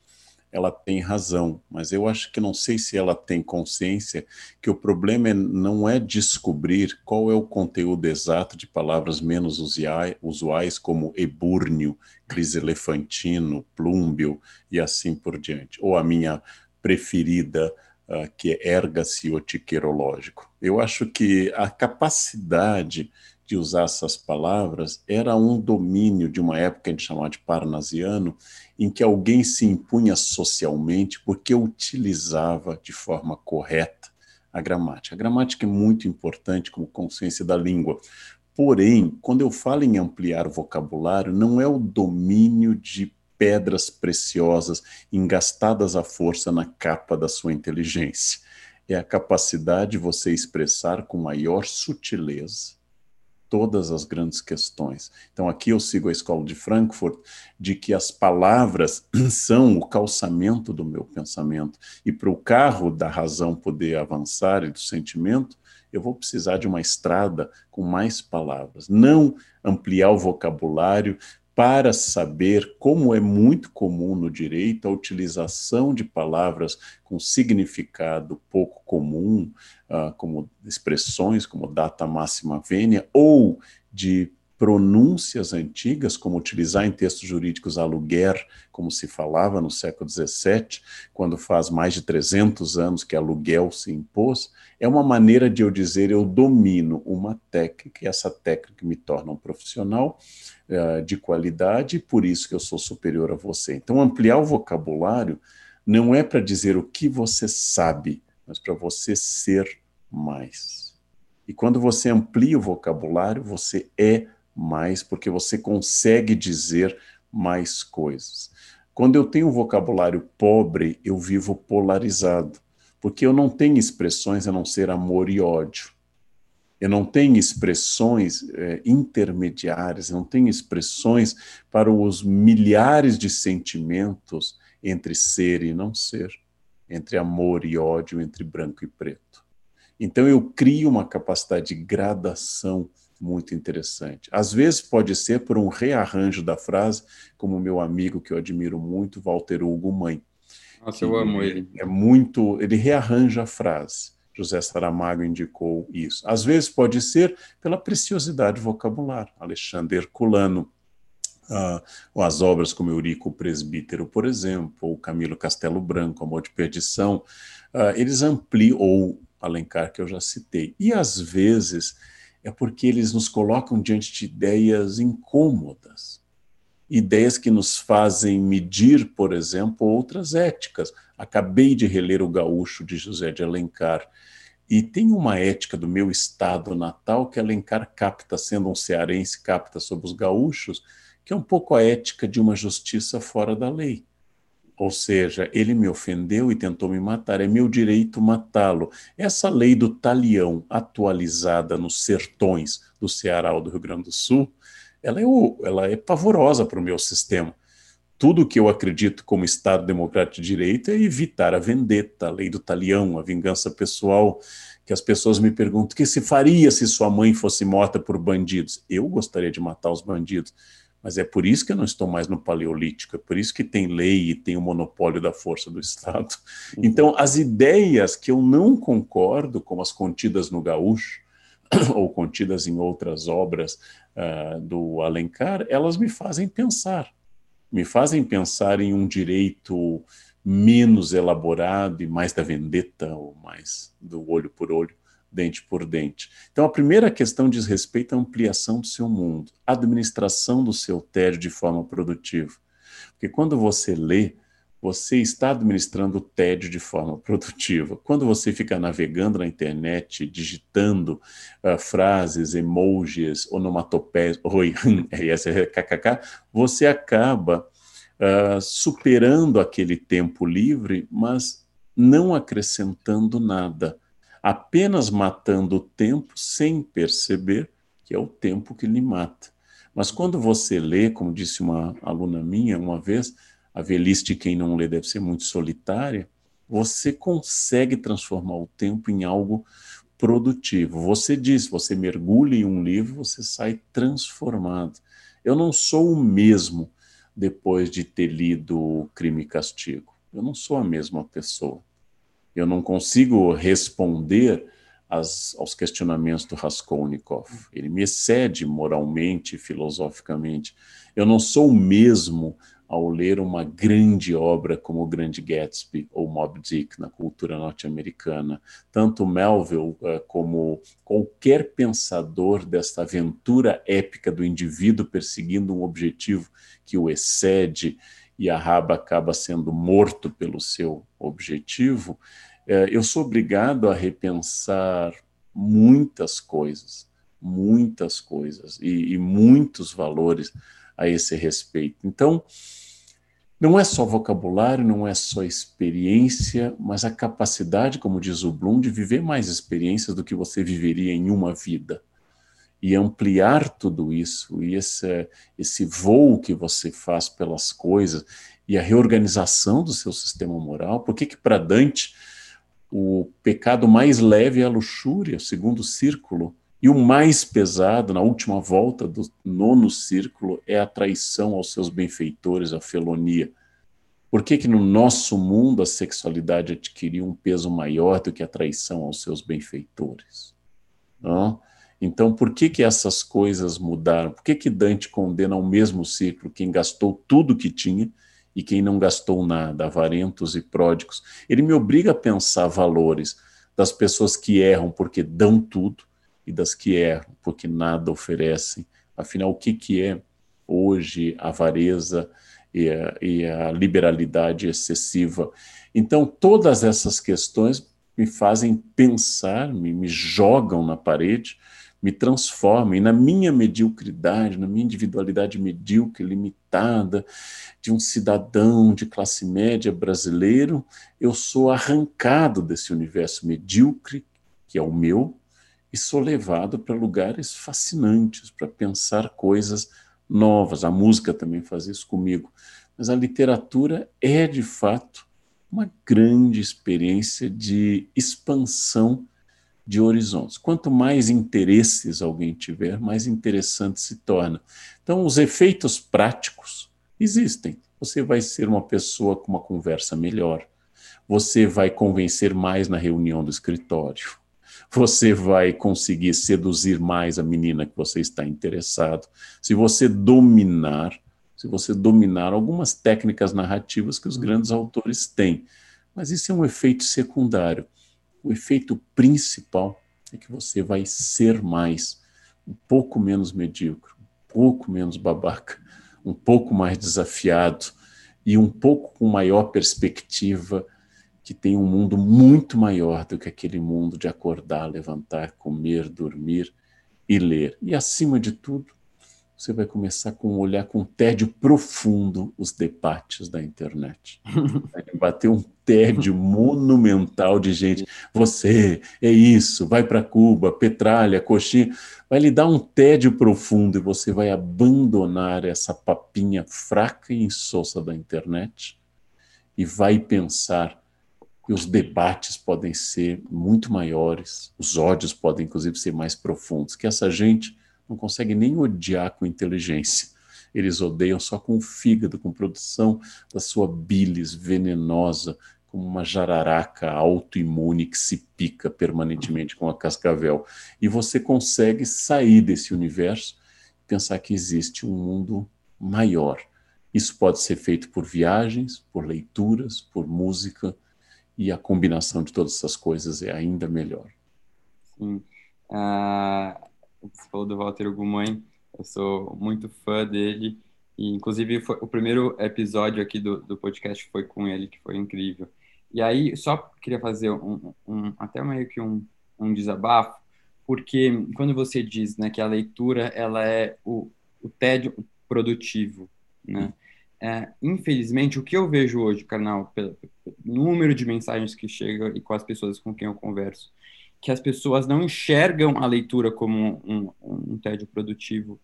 ela tem razão, mas eu acho que não sei se ela tem consciência que o problema é, não é descobrir qual é o conteúdo exato de palavras menos usuais, como ebúrnio, criselefantino, plúmbio e assim por diante. Ou a minha preferida, uh, que é erga-ciotiquerológico. Eu acho que a capacidade de usar essas palavras era um domínio de uma época que a gente chamava de parnasiano, em que alguém se impunha socialmente porque utilizava de forma correta a gramática. A gramática é muito importante como consciência da língua. Porém, quando eu falo em ampliar o vocabulário, não é o domínio de pedras preciosas engastadas à força na capa da sua inteligência. É a capacidade de você expressar com maior sutileza todas as grandes questões. Então, aqui eu sigo a escola de Frankfurt, de que as palavras [clears throat] são o calçamento do meu pensamento. E para o carro da razão poder avançar e do sentimento, eu vou precisar de uma estrada com mais palavras. Não ampliar o vocabulário para saber como é muito comum no direito a utilização de palavras com significado pouco comum, uh, como expressões como data máxima vênia, ou de pronúncias antigas, como utilizar em textos jurídicos aluguer, como se falava no século XVII, quando faz mais de 300 anos que aluguel se impôs, é uma maneira de eu dizer eu domino uma técnica e essa técnica me torna um profissional uh, de qualidade e por isso que eu sou superior a você. Então, ampliar o vocabulário não é para dizer o que você sabe, mas para você ser mais. E quando você amplia o vocabulário, você é mais, porque você consegue dizer mais coisas. Quando eu tenho um vocabulário pobre, eu vivo polarizado, porque eu não tenho expressões a não ser amor e ódio. Eu não tenho expressões é, intermediárias, eu não tenho expressões para os milhares de sentimentos entre ser e não ser, entre amor e ódio, entre branco e preto. Então eu crio uma capacidade de gradação muito interessante. Às vezes pode ser por um rearranjo da frase, como o meu amigo que eu admiro muito, Walter Hugo Mãe. Nossa, eu amo ele. É muito, ele rearranja a frase. José Saramago indicou isso. Às vezes pode ser pela preciosidade vocabular. Alexandre Herculano, uh, as obras como Eurico Presbítero, por exemplo, ou Camilo Castelo Branco, Amor de Perdição, uh, eles ampliam, ou Alencar, que eu já citei. E às vezes é porque eles nos colocam diante de ideias incômodas, ideias que nos fazem medir, por exemplo, outras éticas. Acabei de reler O Gaúcho de José de Alencar. E tem uma ética do meu estado natal que Alencar capta, sendo um cearense, capta sobre os gaúchos, que é um pouco a ética de uma justiça fora da lei. Ou seja, ele me ofendeu e tentou me matar, é meu direito matá-lo. Essa lei do talião, atualizada nos sertões do Ceará ou do Rio Grande do Sul, ela é, o, ela é pavorosa para o meu sistema. Tudo que eu acredito como Estado democrático de direito é evitar a vendetta, a lei do talião, a vingança pessoal, que as pessoas me perguntam o que se faria se sua mãe fosse morta por bandidos. Eu gostaria de matar os bandidos mas é por isso que eu não estou mais no paleolítico, é por isso que tem lei e tem o monopólio da força do Estado. Uhum. Então, as ideias que eu não concordo, como as contidas no Gaúcho, [coughs] ou contidas em outras obras uh, do Alencar, elas me fazem pensar. Me fazem pensar em um direito menos elaborado e mais da vendetta, ou mais do olho por olho dente por dente. Então, a primeira questão diz respeito à ampliação do seu mundo, administração do seu tédio de forma produtiva. Porque quando você lê, você está administrando o tédio de forma [laughs] produtiva. Quando você fica navegando na internet, digitando uh, frases, emojis, onomatopeias, [laughs] oi, [laughs] kkk, você acaba uh, superando aquele tempo livre, mas não acrescentando nada apenas matando o tempo sem perceber que é o tempo que lhe mata. Mas quando você lê, como disse uma aluna minha uma vez, a velhice de quem não lê deve ser muito solitária, você consegue transformar o tempo em algo produtivo. Você diz, você mergulha em um livro, você sai transformado. Eu não sou o mesmo depois de ter lido Crime e Castigo. Eu não sou a mesma pessoa. Eu não consigo responder as, aos questionamentos do Raskolnikov. Ele me excede moralmente, filosoficamente. Eu não sou o mesmo ao ler uma grande obra como O Grande Gatsby ou Moby Dick na cultura norte-americana. Tanto Melville uh, como qualquer pensador desta aventura épica do indivíduo perseguindo um objetivo que o excede e a raba acaba sendo morto pelo seu objetivo, uh, eu sou obrigado a repensar muitas coisas, muitas coisas e, e muitos valores a esse respeito. Então, não é só vocabulário, não é só experiência, mas a capacidade, como diz o Bloom, de viver mais experiências do que você viveria em uma vida. E ampliar tudo isso, e esse, esse voo que você faz pelas coisas, e a reorganização do seu sistema moral. Por que, que para Dante o pecado mais leve é a luxúria, o segundo círculo, e o mais pesado, na última volta do nono círculo, é a traição aos seus benfeitores, a felonia. Por que, que no nosso mundo a sexualidade adquiriu um peso maior do que a traição aos seus benfeitores? Não? Então, por que, que essas coisas mudaram? Por que, que Dante condena ao mesmo ciclo quem gastou tudo que tinha e quem não gastou nada, avarentos e pródigos? Ele me obriga a pensar valores das pessoas que erram porque dão tudo e das que erram, porque nada oferecem. Afinal, o que, que é hoje avareza e a, e a liberalidade excessiva? Então, todas essas questões me fazem pensar, me, me jogam na parede, me transformam. E na minha mediocridade, na minha individualidade medíocre, limitada, de um cidadão de classe média brasileiro, eu sou arrancado desse universo medíocre, que é o meu, e sou levado para lugares fascinantes, para pensar coisas novas. A música também faz isso comigo. Mas a literatura é, de fato, uma grande experiência de expansão de horizontes. Quanto mais interesses alguém tiver, mais interessante se torna. Então, os efeitos práticos existem. Você vai ser uma pessoa com uma conversa melhor. Você vai convencer mais na reunião do escritório você vai conseguir seduzir mais a menina que você está interessado. Se você dominar, se você dominar algumas técnicas narrativas que os grandes autores têm. Mas isso é um efeito secundário. O efeito principal é que você vai ser mais, um pouco menos medíocre, um pouco menos babaca, um pouco mais desafiado e um pouco com maior perspectiva que tem um mundo muito maior do que aquele mundo de acordar, levantar, comer, dormir e ler. E acima de tudo, você vai começar com um olhar com tédio profundo os debates da internet. [laughs] Vai bater um tédio monumental de gente. Você é isso, vai para Cuba, petralha, coxinha. Vai lhe dar um tédio profundo e você vai abandonar essa papinha fraca e insossa da internet e vai pensar e os debates podem ser muito maiores, os ódios podem, inclusive, ser mais profundos, que essa gente não consegue nem odiar com inteligência. Eles odeiam só com o fígado, com produção da sua bilis venenosa, como uma jararaca autoimune que se pica permanentemente com a cascavel. E você consegue sair desse universo e pensar que existe um mundo maior. Isso pode ser feito por viagens, por leituras, por música, e a combinação de todas essas coisas é ainda melhor. Sim. Ah, você falou do Walter Gumain, eu sou muito fã dele, e inclusive foi, o primeiro episódio aqui do, do podcast foi com ele, que foi incrível. E aí, só queria fazer um, um até meio que um, um desabafo, porque quando você diz né, que a leitura ela é o, o tédio produtivo, né? É, infelizmente, o que eu vejo hoje, canal, pelo, pelo número de mensagens que chegam e com as pessoas com quem eu converso, que as pessoas não enxergam a leitura como um, um, um tédio produtivo,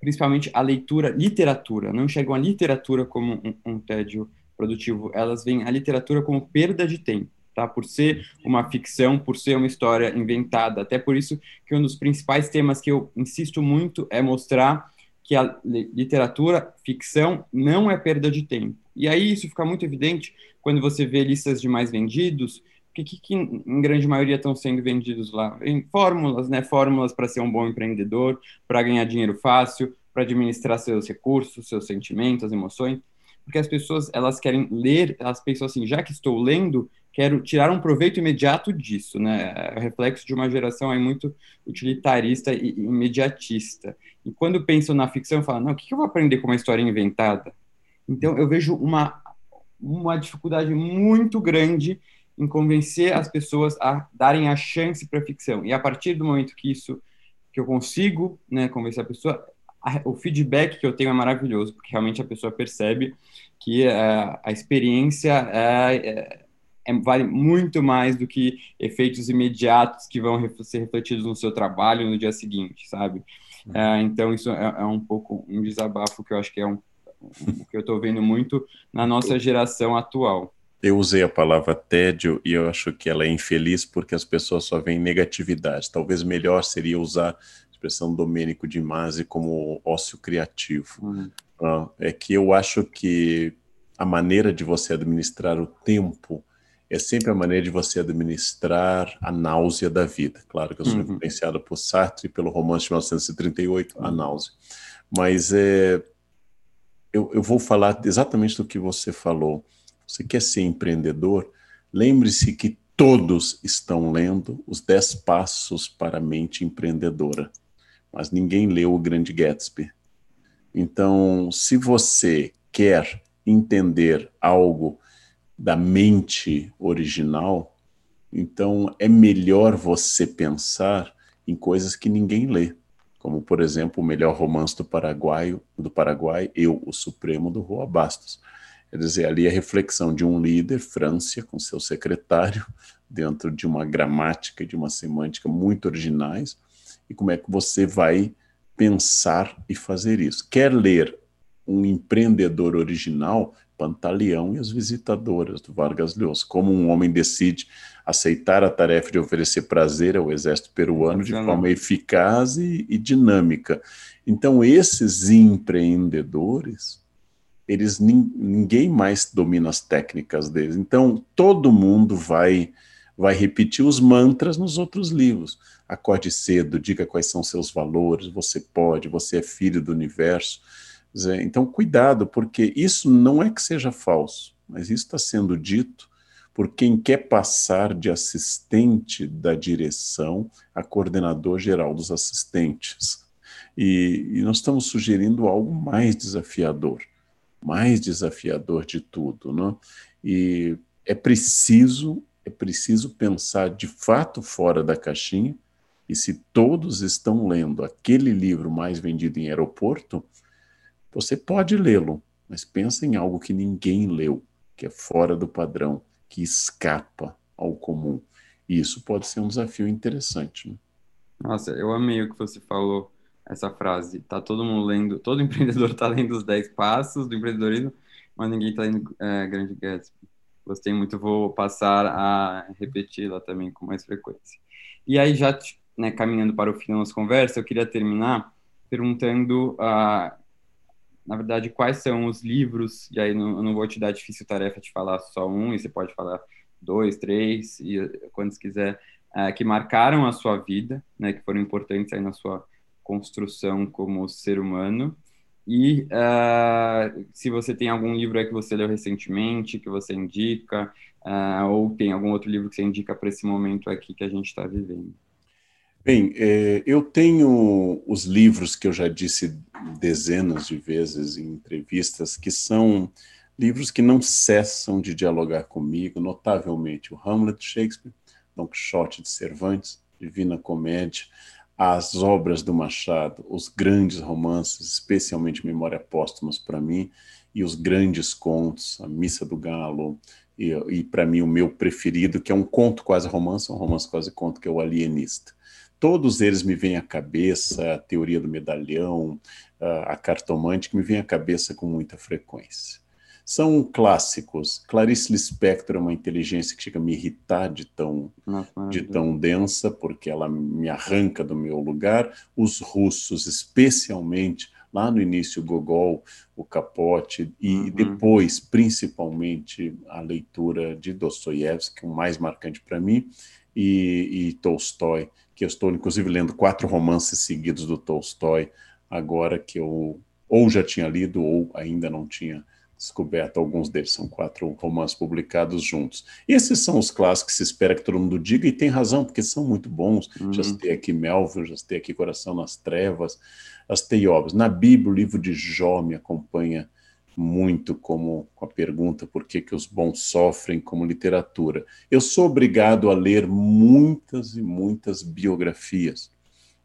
principalmente a leitura, literatura, não enxergam a literatura como um, um tédio produtivo, elas veem a literatura como perda de tempo. Tá? Por ser uma ficção, por ser uma história inventada. Até por isso que um dos principais temas que eu insisto muito é mostrar que a literatura, ficção, não é perda de tempo. E aí isso fica muito evidente quando você vê listas de mais vendidos, o que, que, em grande maioria estão sendo vendidos lá? Em fórmulas, né? Fórmulas para ser um bom empreendedor, para ganhar dinheiro fácil, para administrar seus recursos, seus sentimentos, emoções. Porque as pessoas, elas querem ler, elas pensam assim, já que estou lendo, quero tirar um proveito imediato disso, né? É reflexo de uma geração aí muito utilitarista e imediatista. E quando penso na ficção, eu falo, não, o que eu vou aprender com uma história inventada? Então, eu vejo uma, uma dificuldade muito grande em convencer as pessoas a darem a chance para a ficção. E a partir do momento que isso, que eu consigo, né, convencer a pessoa, a, o feedback que eu tenho é maravilhoso, porque realmente a pessoa percebe que uh, a experiência é, é, é, vale muito mais do que efeitos imediatos que vão ser refletidos no seu trabalho no dia seguinte, sabe? Uh, então, isso é, é, um pouco um desabafo que eu acho que é um, um que eu estou vendo muito na nossa geração atual. Eu usei a palavra tédio e eu acho que ela é infeliz porque as pessoas só veem negatividade. Talvez melhor seria usar a expressão Domênico de Masi como ócio criativo. Uhum. Uh, é que eu acho que a maneira de você administrar o tempo é sempre a maneira de você administrar a náusea da vida. Claro que eu sou uhum. influenciado por Sartre e pelo romance de 1938, A Náusea. Mas é, eu, eu vou falar exatamente do que você falou você quer ser empreendedor? Lembre-se que todos estão lendo os 10 passos para a mente empreendedora, mas ninguém leu o Grande Gatsby. Então, se você quer entender algo da mente original, então é melhor você pensar em coisas que ninguém lê, como por exemplo o melhor romance do Paraguai, do Paraguai, Eu, o Supremo do Rua Bastos. Quer dizer, ali a reflexão de um líder, França, com seu secretário, [laughs] dentro de uma gramática e de uma semântica muito originais, e como é que você vai pensar e fazer isso. Quer ler um empreendedor original, Pantaleão e as Visitadoras, do Vargas Llosa, como um homem decide aceitar a tarefa de oferecer prazer ao exército peruano de forma eficaz e, e dinâmica. Então, esses empreendedores eles ninguém mais domina as técnicas deles. Então todo mundo vai vai repetir os mantras nos outros livros. Acorde cedo, diga quais são seus valores, você pode, você é filho do universo. Então cuidado, porque isso não é que seja falso, mas isso está sendo dito por quem quer passar de assistente da direção a coordenador geral dos assistentes. E, e nós estamos sugerindo algo mais desafiador mais desafiador de tudo, né? E é preciso é preciso pensar de fato fora da caixinha. E se todos estão lendo aquele livro mais vendido em aeroporto, você pode lê-lo, mas pensa em algo que ninguém leu, que é fora do padrão, que escapa ao comum. E isso pode ser um desafio interessante. Né? Nossa, eu amei o que você falou essa frase. Tá todo mundo lendo, todo [laughs] empreendedor está lendo os 10 passos do empreendedorismo, mas ninguém está lendo é, Grande Gatsby. Gostei muito, vou passar a repeti-la também com mais frequência. E aí, já né, caminhando para o fim da nossa conversa, eu queria terminar perguntando, uh, na verdade, quais são os livros, e aí não, eu não vou te dar difícil tarefa de falar só um, e você pode falar dois, três, e quantos quiser, uh, que marcaram a sua vida, né, que foram importantes aí na sua construção como ser humano. E uh, se você tem algum livro que você leu recentemente, que você indica, uh, ou tem algum outro livro que você indica para esse momento aqui que a gente está vivendo. Bem, é, eu tenho os livros que eu já disse dezenas de vezes em entrevistas, que são livros que não cessam de dialogar comigo, notavelmente o Hamlet de Shakespeare, Don Quixote de Cervantes, Divina Comédia, as obras do Machado, os grandes romances, especialmente Memória Póstumas para mim, e os grandes contos, a Missa do Galo, e, e para mim o meu preferido, que é um conto quase romance, um romance quase conto, que é o Alienista. Todos eles me vêm à cabeça, a Teoria do Medalhão, a Cartomante, que me vem à cabeça com muita frequência são clássicos. Clarice Lispector é uma inteligência que chega a me irritar de tão, de tão densa, porque ela me arranca do meu lugar. Os russos, especialmente lá no início Gogol, o Capote, e uhum. depois, principalmente, a leitura de Dostoiévski, o mais marcante para mim, e, e Tolstói, que eu estou, inclusive, lendo quatro romances seguidos do Tolstói, agora que eu ou já tinha lido ou ainda não tinha descoberto alguns deles. São quatro romances publicados juntos. E esses são os clássicos que se espera que todo mundo diga, e tem razão, porque são muito bons. Uhum. Já citei aqui Melville, já citei aqui Coração nas Trevas, as Teiobas. Na Bíblia, o livro de Jó me acompanha muito como com a pergunta por que, que os bons sofrem como literatura. Eu sou obrigado a ler muitas e muitas biografias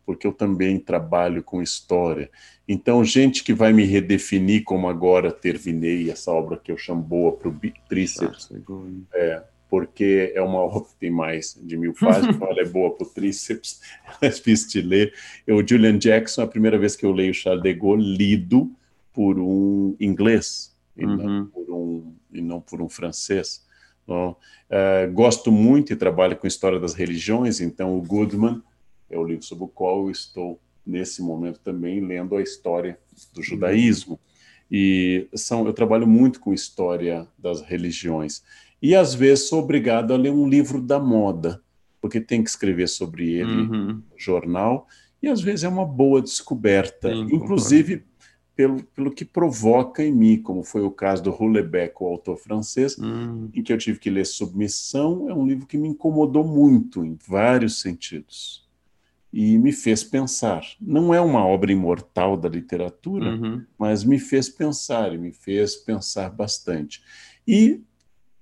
porque eu também trabalho com história. Então, gente que vai me redefinir, como agora terminei essa obra que eu chamo Boa para o Tríceps, é, porque é uma obra que tem mais de mil páginas, então ela é boa para o tríceps, [laughs] é difícil de ler. O Julian Jackson, a primeira vez que eu leio Charles de Gaulle, lido por um inglês, e, uhum. não, por um, e não por um francês. Então, uh, gosto muito e trabalho com história das religiões, então o Goodman é o livro sobre o qual eu estou, nesse momento, também lendo a história do judaísmo. E são, eu trabalho muito com história das religiões. E, às vezes, sou obrigado a ler um livro da moda, porque tem que escrever sobre ele uhum. no jornal, e, às vezes, é uma boa descoberta, Sim, inclusive pelo, pelo que provoca em mim, como foi o caso do Houellebecq, o autor francês, uhum. em que eu tive que ler Submissão. É um livro que me incomodou muito, em vários sentidos e me fez pensar. Não é uma obra imortal da literatura, uhum. mas me fez pensar e me fez pensar bastante. E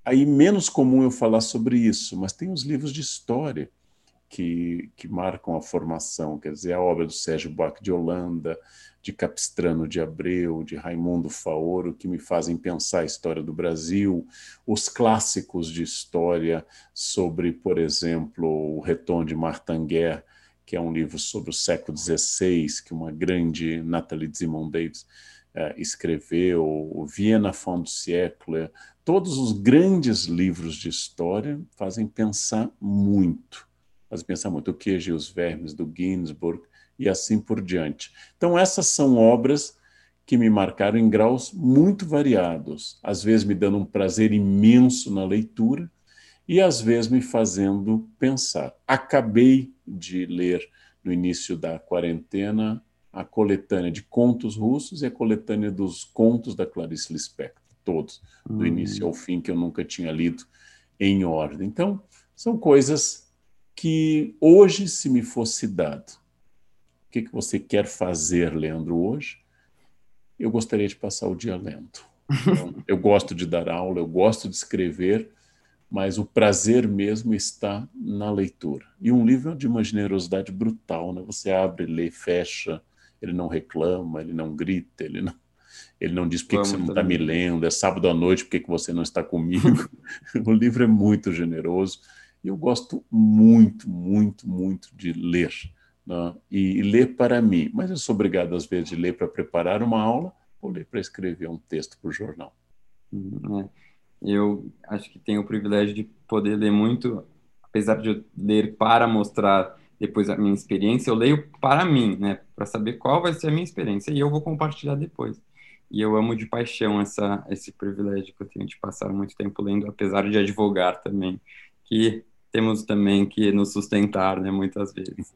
aí menos comum eu falar sobre isso, mas tem os livros de história que, que marcam a formação, quer dizer, a obra do Sérgio Buarque de Holanda, de Capistrano de Abreu, de Raimundo Faoro, que me fazem pensar a história do Brasil, os clássicos de história sobre, por exemplo, o Retorno de Martanguer, que é um livro sobre o século XVI, que uma grande Nathalie Simon Davis uh, escreveu, o Viena Fond du Siècle, todos os grandes livros de história fazem pensar muito, fazem pensar muito, o Queijo e os Vermes, do Ginsburg, e assim por diante. Então essas são obras que me marcaram em graus muito variados, às vezes me dando um prazer imenso na leitura, e às vezes me fazendo pensar. Acabei de ler no início da quarentena a coletânea de contos russos e a coletânea dos contos da Clarice Lispector, todos, do hum. início ao fim, que eu nunca tinha lido em ordem. Então, são coisas que hoje, se me fosse dado, o que, que você quer fazer, Leandro, hoje? Eu gostaria de passar o dia lendo. Então, [laughs] eu gosto de dar aula, eu gosto de escrever, mas o prazer mesmo está na leitura. E um livro é de uma generosidade brutal, né? Você abre, lê, fecha, ele não reclama, ele não grita, ele não, ele não diz por que, você não está me lendo, é sábado à noite, por que, que você não está comigo? [laughs] o livro é muito generoso eu gosto muito, muito, muito de ler. Né? E, ler para mim, mas eu sou obrigado às vezes de ler para preparar uma aula ou ler para escrever um texto para o jornal. Hum, é eu acho que tenho o privilégio de poder ler muito, apesar de eu ler para mostrar depois a minha experiência, eu leio para mim, né, para saber qual vai ser a minha experiência e eu vou compartilhar depois. E eu amo de paixão essa esse privilégio que eu tenho de passar muito tempo lendo, apesar de advogar também, que temos também que nos sustentar, né, muitas vezes.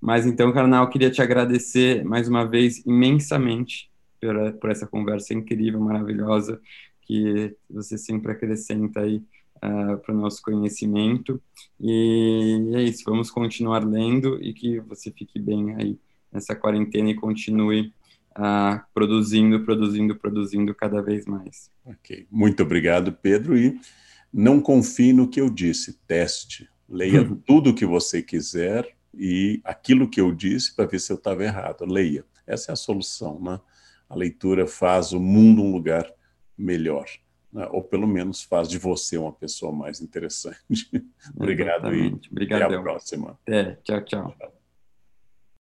Mas então, Carnal, queria te agradecer mais uma vez imensamente por, por essa conversa incrível, maravilhosa que você sempre acrescenta aí uh, para o nosso conhecimento. E é isso, vamos continuar lendo e que você fique bem aí nessa quarentena e continue uh, produzindo, produzindo, produzindo cada vez mais. Ok, muito obrigado, Pedro. E não confie no que eu disse, teste, leia tudo o que você quiser e aquilo que eu disse para ver se eu estava errado. Leia. Essa é a solução, né? A leitura faz o mundo um lugar melhor. Né? Ou pelo menos faz de você uma pessoa mais interessante. [laughs] Obrigado Exatamente. e até a próxima. Tchau, tchau. tchau.